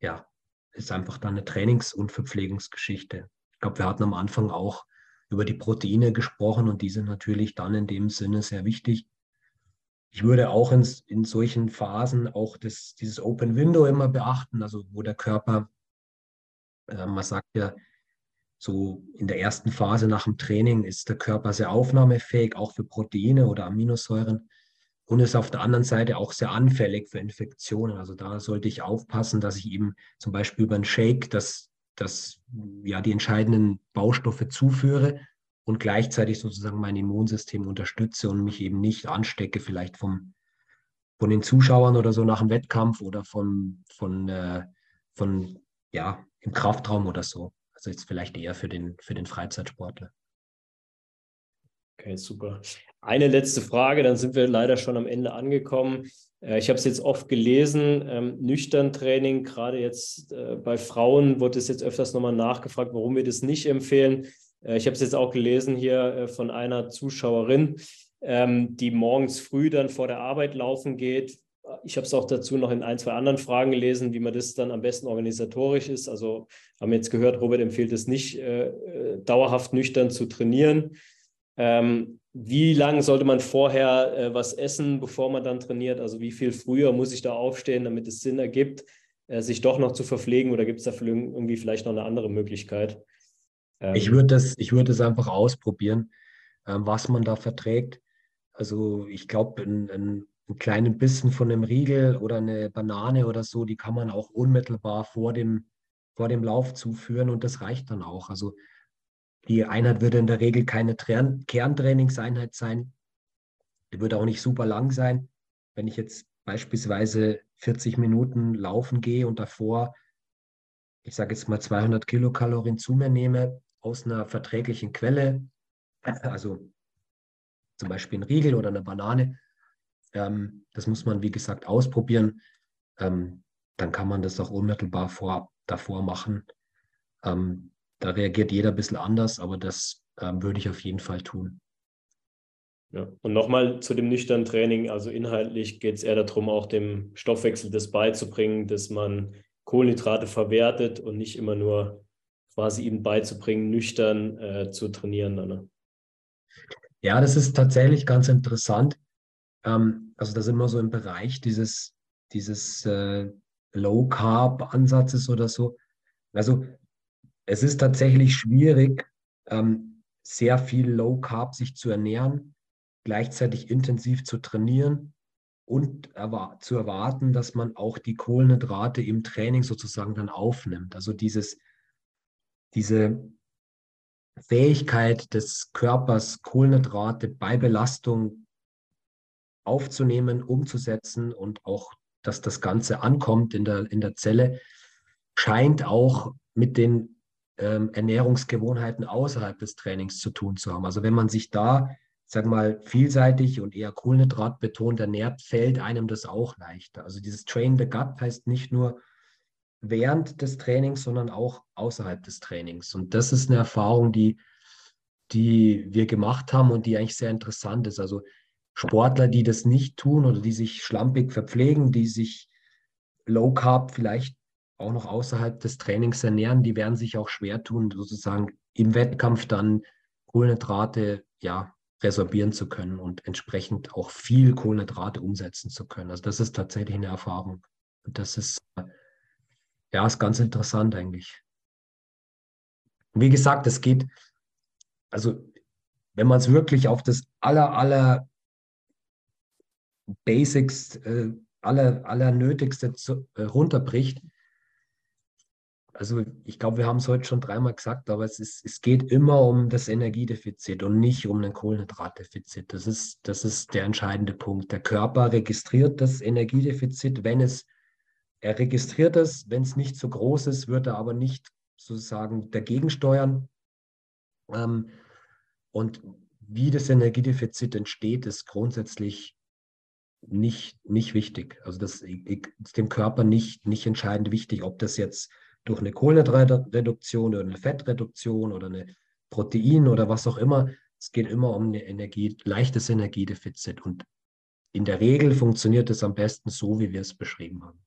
ja, ist einfach dann eine Trainings- und Verpflegungsgeschichte. Ich glaube, wir hatten am Anfang auch über die Proteine gesprochen und die sind natürlich dann in dem Sinne sehr wichtig. Ich würde auch in, in solchen Phasen auch das, dieses Open Window immer beachten, also wo der Körper, äh, man sagt ja, so in der ersten Phase nach dem Training ist der Körper sehr aufnahmefähig, auch für Proteine oder Aminosäuren und ist auf der anderen Seite auch sehr anfällig für Infektionen. Also da sollte ich aufpassen, dass ich eben zum Beispiel über einen Shake das, das, ja, die entscheidenden Baustoffe zuführe und gleichzeitig sozusagen mein Immunsystem unterstütze und mich eben nicht anstecke, vielleicht vom, von den Zuschauern oder so nach dem Wettkampf oder von, von, äh, von ja, im Kraftraum oder so. Also jetzt vielleicht eher für den, für den Freizeitsportler. Okay, super. Eine letzte Frage, dann sind wir leider schon am Ende angekommen. Äh, ich habe es jetzt oft gelesen, ähm, nüchtern Training, gerade jetzt äh, bei Frauen wurde es jetzt öfters nochmal nachgefragt, warum wir das nicht empfehlen. Äh, ich habe es jetzt auch gelesen hier äh, von einer Zuschauerin, ähm, die morgens früh dann vor der Arbeit laufen geht, ich habe es auch dazu noch in ein, zwei anderen Fragen gelesen, wie man das dann am besten organisatorisch ist. Also haben jetzt gehört, Robert empfiehlt es nicht, äh, dauerhaft nüchtern zu trainieren. Ähm, wie lange sollte man vorher was essen, bevor man dann trainiert? Also wie viel früher muss ich da aufstehen, damit es Sinn ergibt, sich doch noch zu verpflegen oder gibt es da irgendwie vielleicht noch eine andere Möglichkeit? Ähm, ich würde das, würd das einfach ausprobieren, ähm, was man da verträgt. Also ich glaube, ein, ein einen kleinen Bissen von einem Riegel oder eine Banane oder so, die kann man auch unmittelbar vor dem, vor dem Lauf zuführen und das reicht dann auch. Also die Einheit würde in der Regel keine Kerntrainingseinheit sein. Die würde auch nicht super lang sein. Wenn ich jetzt beispielsweise 40 Minuten laufen gehe und davor, ich sage jetzt mal 200 Kilokalorien zu mir nehme aus einer verträglichen Quelle, also zum Beispiel ein Riegel oder eine Banane, ähm, das muss man, wie gesagt, ausprobieren. Ähm, dann kann man das auch unmittelbar vor, davor machen. Ähm, da reagiert jeder ein bisschen anders, aber das ähm, würde ich auf jeden Fall tun. Ja. Und nochmal zu dem nüchternen Training. Also inhaltlich geht es eher darum, auch dem Stoffwechsel das beizubringen, dass man Kohlenhydrate verwertet und nicht immer nur quasi ihm beizubringen, nüchtern äh, zu trainieren. Ne? Ja, das ist tatsächlich ganz interessant. Ähm, also da sind wir so im Bereich dieses, dieses äh, Low-Carb-Ansatzes oder so. Also es ist tatsächlich schwierig, ähm, sehr viel Low-Carb sich zu ernähren, gleichzeitig intensiv zu trainieren und zu erwarten, dass man auch die Kohlenhydrate im Training sozusagen dann aufnimmt. Also dieses, diese Fähigkeit des Körpers, Kohlenhydrate bei Belastung aufzunehmen, umzusetzen und auch, dass das Ganze ankommt in der, in der Zelle, scheint auch mit den ähm, Ernährungsgewohnheiten außerhalb des Trainings zu tun zu haben. Also wenn man sich da, sag mal, vielseitig und eher Kohlenhydrat betont ernährt, fällt einem das auch leichter. Also dieses Train the Gut heißt nicht nur während des Trainings, sondern auch außerhalb des Trainings. Und das ist eine Erfahrung, die, die wir gemacht haben und die eigentlich sehr interessant ist. Also Sportler, die das nicht tun oder die sich schlampig verpflegen, die sich Low Carb vielleicht auch noch außerhalb des Trainings ernähren, die werden sich auch schwer tun, sozusagen im Wettkampf dann Kohlenhydrate ja, resorbieren zu können und entsprechend auch viel Kohlenhydrate umsetzen zu können. Also das ist tatsächlich eine Erfahrung. Und das ist, ja, ist ganz interessant eigentlich. Wie gesagt, es geht, also wenn man es wirklich auf das aller, aller Basics, äh, aller, aller Nötigste zu, äh, runterbricht, also ich glaube, wir haben es heute schon dreimal gesagt, aber es, ist, es geht immer um das Energiedefizit und nicht um ein Kohlenhydratdefizit. Das ist, das ist der entscheidende Punkt. Der Körper registriert das Energiedefizit, wenn es, er registriert es, wenn es nicht so groß ist, wird er aber nicht sozusagen dagegen steuern. Ähm, und wie das Energiedefizit entsteht, ist grundsätzlich nicht, nicht wichtig. Also das ist dem Körper nicht, nicht entscheidend wichtig, ob das jetzt durch eine Kohlenhydratreduktion oder eine Fettreduktion oder eine Protein oder was auch immer. Es geht immer um eine Energie, leichtes Energiedefizit. Und in der Regel funktioniert es am besten so, wie wir es beschrieben haben.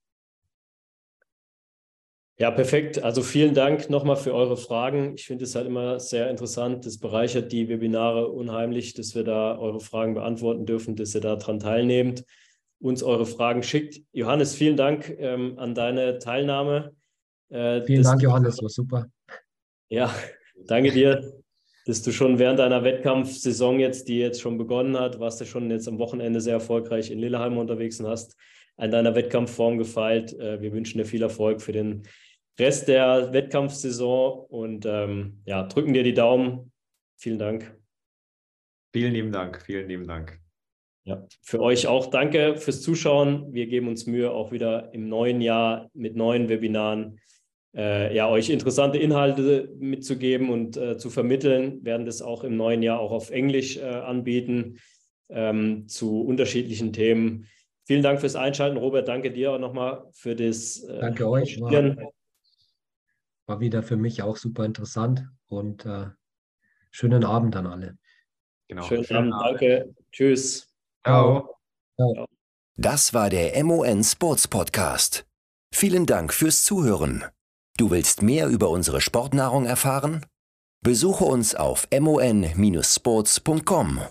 Ja, perfekt. Also vielen Dank nochmal für eure Fragen. Ich finde es halt immer sehr interessant. Das bereichert die Webinare unheimlich, dass wir da eure Fragen beantworten dürfen, dass ihr daran teilnehmt, uns eure Fragen schickt. Johannes, vielen Dank ähm, an deine Teilnahme. Äh, Vielen Dank, Johannes, war super. Ja, danke dir, dass du schon während deiner Wettkampfsaison jetzt, die jetzt schon begonnen hat, warst du schon jetzt am Wochenende sehr erfolgreich in Lilleheim unterwegs und hast an deiner Wettkampfform gefeilt. Äh, wir wünschen dir viel Erfolg für den Rest der Wettkampfsaison und ähm, ja, drücken dir die Daumen. Vielen Dank. Vielen lieben Dank, vielen lieben Dank. Ja, für euch auch danke fürs Zuschauen. Wir geben uns Mühe, auch wieder im neuen Jahr mit neuen Webinaren äh, ja, euch interessante Inhalte mitzugeben und äh, zu vermitteln, werden das auch im neuen Jahr auch auf Englisch äh, anbieten ähm, zu unterschiedlichen Themen. Vielen Dank fürs Einschalten, Robert. Danke dir auch nochmal für das. Äh, danke euch. War, wieder für mich auch super interessant und äh, schönen Abend an alle. Genau. Schönen, schönen Abend, Abend, danke. Tschüss. Ciao. Ciao. Das war der MON Sports Podcast. Vielen Dank fürs Zuhören. Du willst mehr über unsere Sportnahrung erfahren? Besuche uns auf mon-sports.com